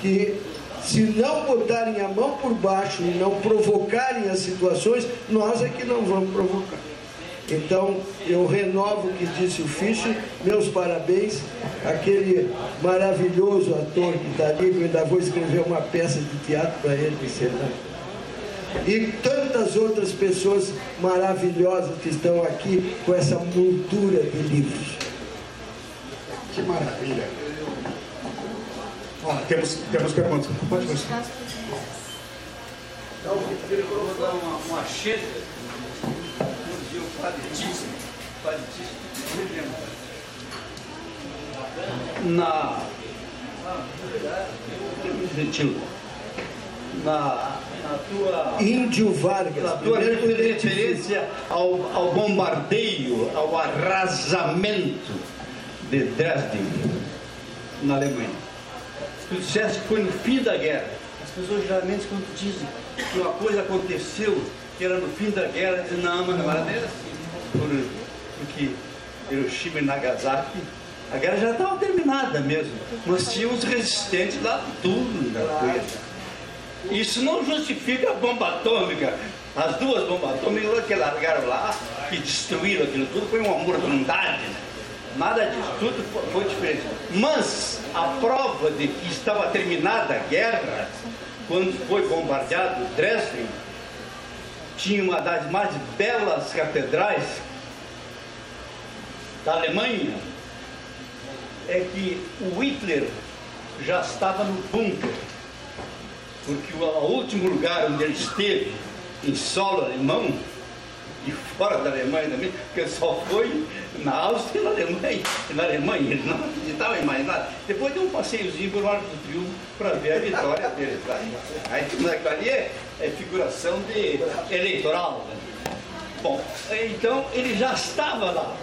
que Se não botarem a mão por baixo e não provocarem as situações, nós é que não vamos provocar. Então, eu renovo o que disse o Fischer, meus parabéns, aquele maravilhoso ator que está ali, eu ainda vou escrever uma peça de teatro para ele encenar. E tantas outras pessoas maravilhosas que estão aqui com essa moldura de livros. Que maravilha. Ó, temos, temos perguntas. Pode começar. Então, eu queria colocar uma, uma cheta na gentil, na, na tua Índio Vargas, na tua referência ao, ao bombardeio, ao arrasamento de Dresden na Alemanha. Tu disseste que foi no fim da guerra. As pessoas geralmente quando dizem que uma coisa aconteceu que era no fim da guerra, dizem, não, mas não era assim por, porque Hiroshima e Nagasaki, a guerra já estava terminada mesmo, mas tinha os resistentes lá tudo coisa. Isso não justifica a bomba atômica. As duas bombas atômicas que largaram lá, que destruíram aquilo tudo, foi uma mortandade. Nada disso, tudo foi diferente. Mas a prova de que estava terminada a guerra, quando foi bombardeado Dresden, tinha uma das mais belas catedrais da Alemanha, é que o Hitler já estava no bunker, porque o, último lugar onde ele esteve, em solo alemão, e fora da Alemanha também, porque só foi na Áustria e na Alemanha, na Alemanha, ele não acreditava em mais nada. Depois deu um passeiozinho por Arco do Triunfo para ver a vitória dele. Aí aquilo ali é, é figuração de eleitoral. Né? Bom, então ele já estava lá.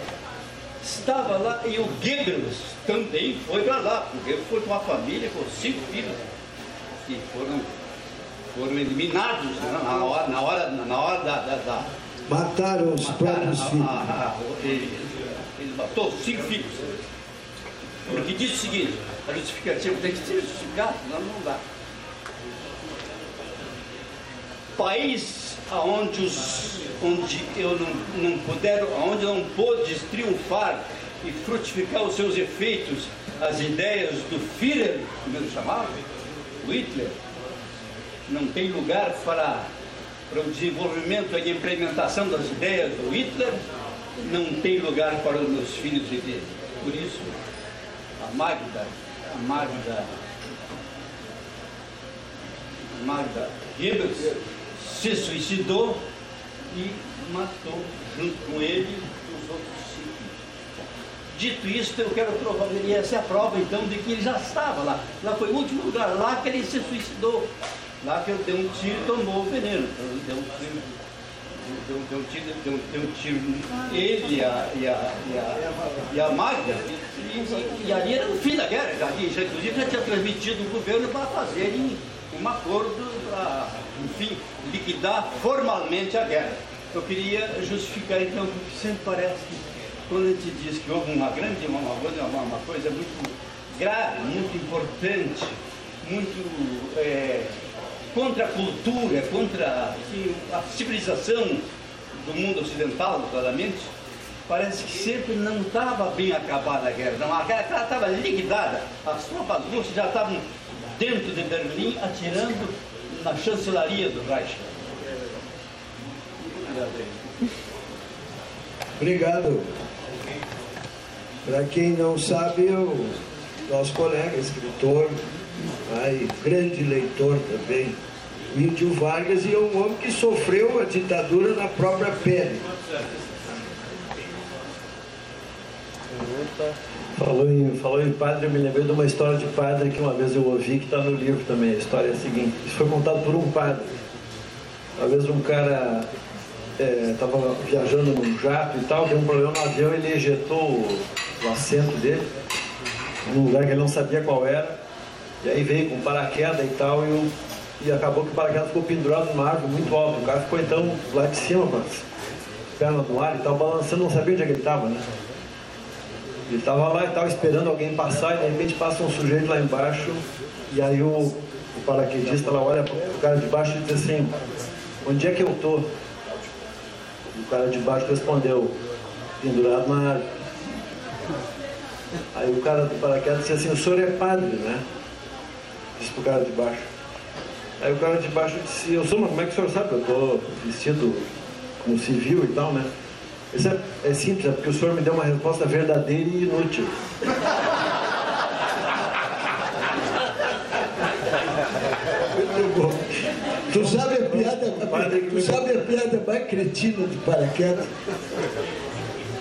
Estava lá e o Goebbels também foi para lá. O Goebbels foi com uma família, com cinco filhos, que foram, foram eliminados né? na hora, na hora, na hora da, da, da Mataram os próprios filhos. ele, ele matou cinco filhos. Porque diz o seguinte, a justificativa tem que ser justificada, não, não dá. País onde, os, onde eu não, não puder, onde não pôde triunfar e frutificar os seus efeitos, as ideias do Führer, como ele chamava, o Hitler, não tem lugar para para o desenvolvimento e implementação das ideias do Hitler, não tem lugar para os meus filhos viver. Por isso, a Magda, a Magda, a Magda Goebbels se suicidou e matou junto com ele os outros cinco. Dito isto, eu quero provar, e essa é a prova então de que ele já estava lá. Lá foi o último lugar, lá que ele se suicidou. Lá que eu dei um tiro e tomou o veneno. Deu um tiro, deu, deu um tiro, deu, deu um tiro ele e a, e a, e a, e a Magda. E, e, e, ali era o fim da guerra. Já, já, inclusive já tinha transmitido o governo para fazerem um acordo para, enfim, liquidar formalmente a guerra. Eu queria justificar então, porque sempre parece que quando a gente diz que houve uma grande, uma, uma, uma coisa muito grave, muito importante, muito é, contra a cultura, contra assim, a civilização do mundo ocidental, claramente, parece que sempre não estava bem acabada a guerra. Não, a guerra estava liquidada. As tropas russas já estavam dentro de Berlim atirando na chancelaria do Reich. Obrigado. Para quem não sabe, o nosso colega, escritor, aí, grande leitor também, Índio Vargas, e é um homem que sofreu a ditadura na própria pele. Falou em, falou em padre, eu me lembrei de uma história de padre que uma vez eu ouvi, que está no livro também. A história é a seguinte: isso foi contado por um padre. Uma vez um cara estava é, viajando num jato e tal, deu um problema no avião, ele ejetou o, o assento dele num lugar que ele não sabia qual era. E aí veio com paraquedas e tal, e, o, e acabou que o paraquedas ficou pendurado numa árvore muito alta. O cara ficou então lá de cima, com as pernas no ar e tal, balançando, não sabia onde é que ele estava, né? Ele estava lá e estava esperando alguém passar, e de repente passa um sujeito lá embaixo, e aí o, o paraquedista ela olha para o cara de baixo e diz assim, onde é que eu estou? O cara de baixo respondeu, pendurado na árvore. Aí o cara do paraquedas disse assim, o senhor é padre, né? Disse pro cara de baixo. Aí o cara de baixo disse, eu sou, mas como é que o senhor sabe? Eu estou vestido como civil e tal, né? Isso é, é simples, é porque o senhor me deu uma resposta verdadeira e inútil. Muito bom. Tu sabe a piada, tu sabe a piada mais cretina de paraquedas?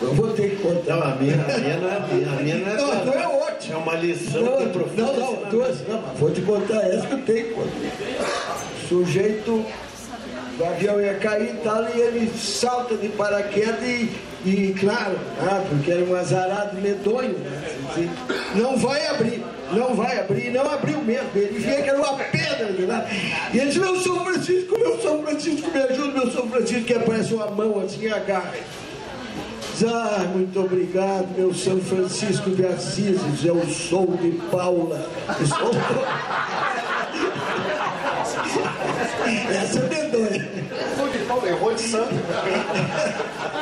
Eu vou ter que contar. Não, a minha, a minha não é a minha, a minha não é Não, tu é ótimo. É uma lição Não, de não, não, tu, não, mas vou te contar essa que eu tenho que contar. Sujeito, o avião ia cair e tal, e ele salta de paraquedas e, e claro, ah, porque era um azarado medonho, né? Assim, não vai abrir, não vai abrir, não abriu mesmo. Ele via que era uma pedra de lá. E ele disse, meu São Francisco, meu São Francisco, me ajuda, meu São Francisco, que aparece uma mão assim agarra. Ah, muito obrigado, meu São Francisco de Assis. Eu sou de Paula. Eu sou... Essa. Foi de santo.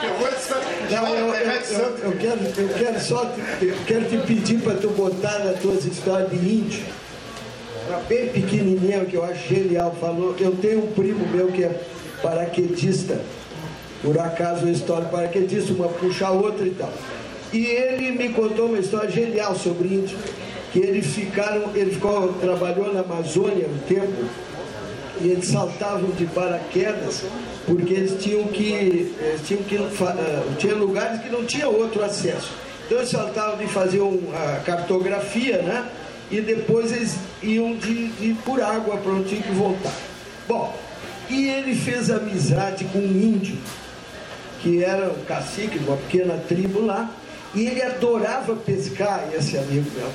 errou de santo. Não, eu, eu, Errou de santo. eu, eu quero, eu quero só te, eu quero te pedir para tu botar nas tuas histórias de índio. Uma bem pequenininha que eu acho genial. Falou, eu tenho um primo meu que é paraquedista. Por acaso a história paraquedista, uma puxa a outra e tal. E ele me contou uma história genial sobre índio. Que eles ficaram, ele ficou, trabalhou na Amazônia um tempo e eles saltavam de paraquedas porque eles tinham que, eles tinham que eh, tinha lugares que não tinha outro acesso. Então eles saltavam de fazer um, a cartografia, né? E depois eles iam de, de por água para onde tinha que voltar. Bom, e ele fez amizade com um índio que era um cacique de uma pequena tribo lá, e ele adorava pescar, esse amigo meu.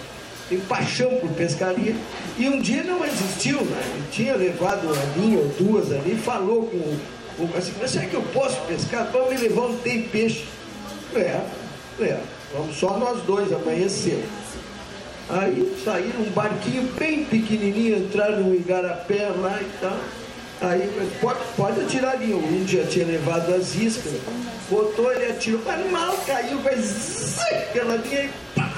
Tem paixão por pescaria. E um dia não existiu, né? Ele tinha levado uma linha ou duas ali, falou com o, cacique, mas será que eu posso pescar? Vamos me levar tem peixe. É, é, vamos só nós dois, amanhã cedo. Aí saíram um barquinho bem pequenininho, entraram no igarapé lá e tal. Aí, pode, pode atirar ali. O índio já tinha levado as iscas, botou, ele atirou, mas mal caiu, zim, aquela linha e pá,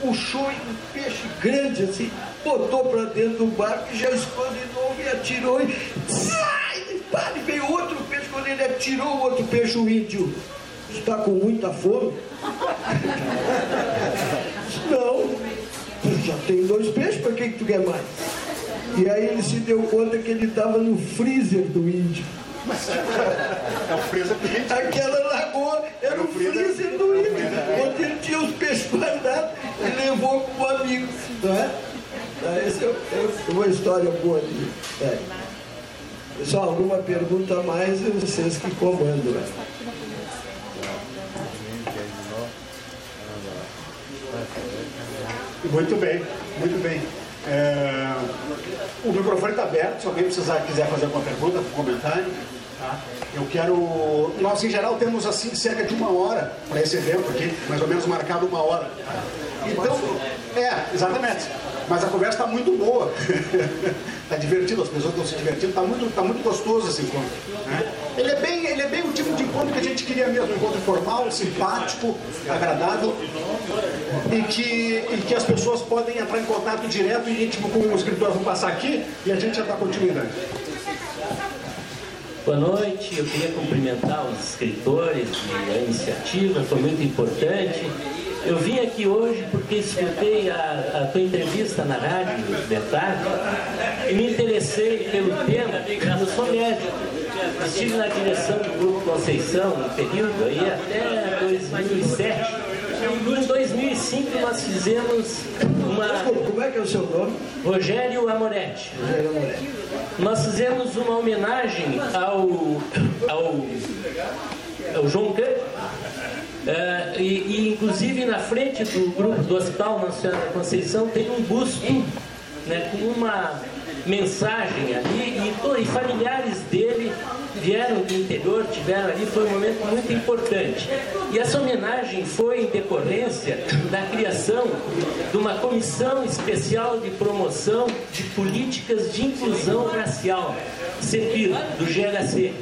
puxou um peixe grande assim, botou para dentro do barco e já novo e atirou e sai, e pá, e veio outro peixe. Quando ele atirou o outro peixe, o índio está com muita fome. Não, já tem dois peixes, para que, que tu quer mais? E aí ele se deu conta que ele estava no freezer do índio. É o freezer Aquela lagoa era o freezer do índio, onde ele tinha os peixes guardados e levou como amigo. Não é? Ah, Essa é, é uma história boa ali. É. Pessoal, alguma pergunta a mais? É vocês que comandam. Né? Muito bem, muito bem. É, o microfone está aberto, se alguém precisar, quiser fazer alguma pergunta, comentário. tá? Eu quero. Nós, em geral, temos assim cerca de uma hora para esse evento aqui, mais ou menos marcado uma hora. tá? Então, é, exatamente. Mas a conversa está muito boa. Está divertido, as pessoas estão se divertindo, está muito, tá muito gostoso esse encontro. né? Ele, é bem, ele é bem o tipo de encontro que a gente queria mesmo, um encontro formal, simpático, agradável, e que, e que as pessoas podem entrar em contato direto e íntimo com o escritor. Vão passar aqui e a gente já dá continuidade. Boa noite, eu queria cumprimentar os escritores e a iniciativa, foi muito importante. Eu vim aqui hoje porque escutei a, a tua entrevista na rádio de tarde e me interessei pelo tema. Eu sou médico, estive na direção do Grupo Conceição, um período aí até 2007. E em 2005 nós fizemos uma. Desculpa, como é que é o seu nome? Rogério Amoretti. Rogério Amoretti. Nós fizemos uma homenagem ao, ao, ao João Cândido. Eh, e, e, inclusive na frente do grupo do Hospital Nacional da Conceição tem um busto né, com uma mensagem ali e, e familiares dele vieram do interior, tiveram ali, foi um momento muito importante. E essa homenagem foi em decorrência da criação de uma comissão especial de promoção de políticas de inclusão racial, CEPIR, do GHC,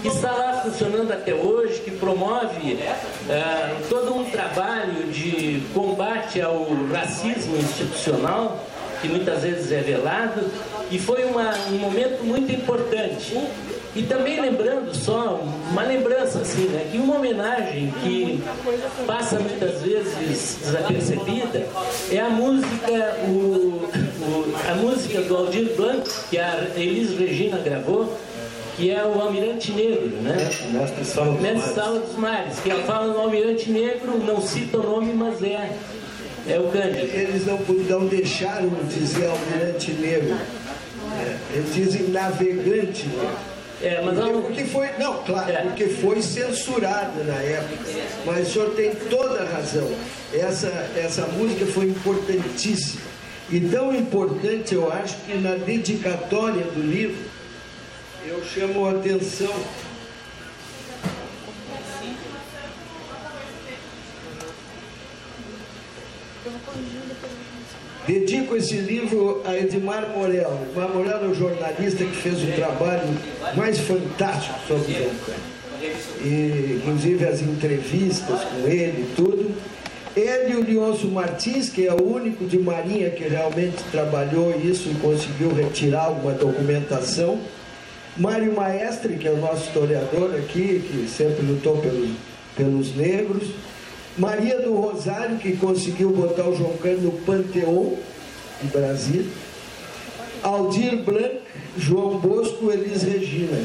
que está lá funcionando até hoje, que promove uh, todo um trabalho de combate ao racismo institucional que muitas vezes é velado, e foi uma, um momento muito importante. E também lembrando só, uma lembrança assim, né, que uma homenagem que passa muitas vezes desapercebida é a música, o, o, a música do Aldir Blanc, que a Elis Regina gravou, que é o Almirante Negro, né? Mestre Sala dos, Mestre Sala dos Mares, que ela fala no Almirante Negro, não cita o nome, mas é é o Cândido. Eles não, não deixaram de dizer almirante negro. É, eles dizem navegante negro. É, mas porque, não... porque foi, não, claro, é. porque foi censurada na época. Mas o senhor tem toda a razão. Essa, essa música foi importantíssima. E tão importante, eu acho, que na dedicatória do livro, eu chamo a atenção Dedico esse livro a Edmar Morel. Edmar Morel é o jornalista que fez o trabalho mais fantástico sobre João E, inclusive as entrevistas com ele e tudo. Ele e o Leôncio Martins, que é o único de Marinha que realmente trabalhou isso e conseguiu retirar alguma documentação. Mário Maestre, que é o nosso historiador aqui, que sempre lutou pelos, pelos negros. Maria do Rosário, que conseguiu botar o João Cândido no Panteão de Brasília. Aldir Blanc, João Bosco, Elis Regina.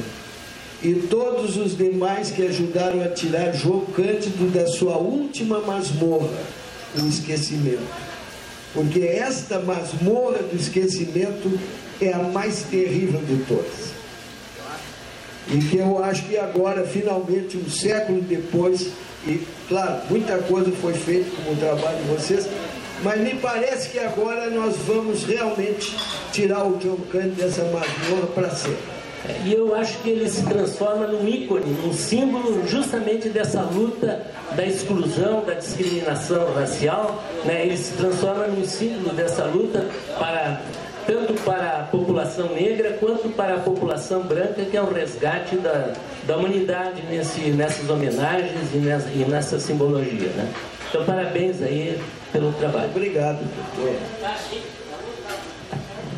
E todos os demais que ajudaram a tirar João Cândido da sua última masmorra, o esquecimento. Porque esta masmorra do esquecimento é a mais terrível de todas. E que eu acho que agora, finalmente, um século depois, e, claro, muita coisa foi feita com o trabalho de vocês, mas me parece que agora nós vamos realmente tirar o John Cândido dessa masmorra para sempre. E eu acho que ele se transforma num ícone, num símbolo justamente dessa luta da exclusão, da discriminação racial. Né? Ele se transforma num símbolo dessa luta para tanto para a população negra quanto para a população branca, que é o resgate da, da humanidade nesse, nessas homenagens e nessa, e nessa simbologia. Né? Então, parabéns aí pelo trabalho. Obrigado.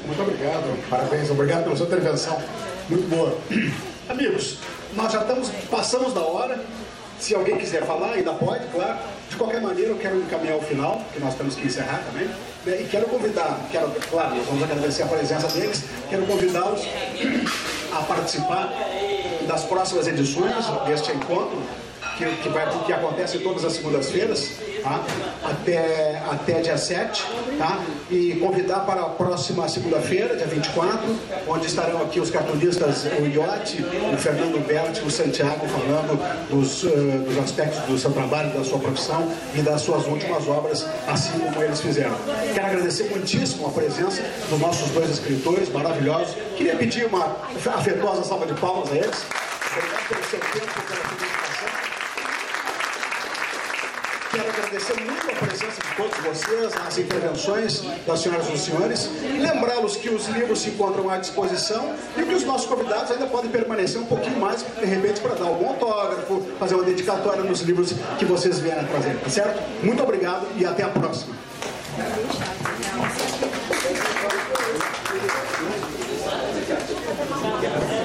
Muito obrigado, parabéns, obrigado pela sua intervenção. Muito boa. Amigos, nós já estamos, passamos da hora. Se alguém quiser falar, ainda pode, claro. De qualquer maneira, eu quero encaminhar o final, que nós temos que encerrar também. E quero convidar, quero, claro, nós vamos agradecer a presença deles, quero convidá-los a participar das próximas edições deste encontro que, que, vai, que acontece todas as segundas-feiras, tá? até, até dia 7, tá? e convidar para a próxima segunda-feira, dia 24, onde estarão aqui os cartunistas, o Iote, o Fernando Berti, o Santiago, falando dos, uh, dos aspectos do seu trabalho, da sua profissão e das suas últimas obras, assim como eles fizeram. Quero agradecer muitíssimo a presença dos nossos dois escritores maravilhosos. Queria pedir uma afetuosa salva de palmas a eles. Obrigado pelo seu tempo, pela sua Quero agradecer muito a presença de todos vocês, as intervenções das senhoras e dos senhores. Lembrá-los que os livros se encontram à disposição e que os nossos convidados ainda podem permanecer um pouquinho mais, de repente, para dar algum autógrafo, fazer uma dedicatória nos livros que vocês vieram trazer, tá certo? Muito obrigado e até a próxima. Obrigado.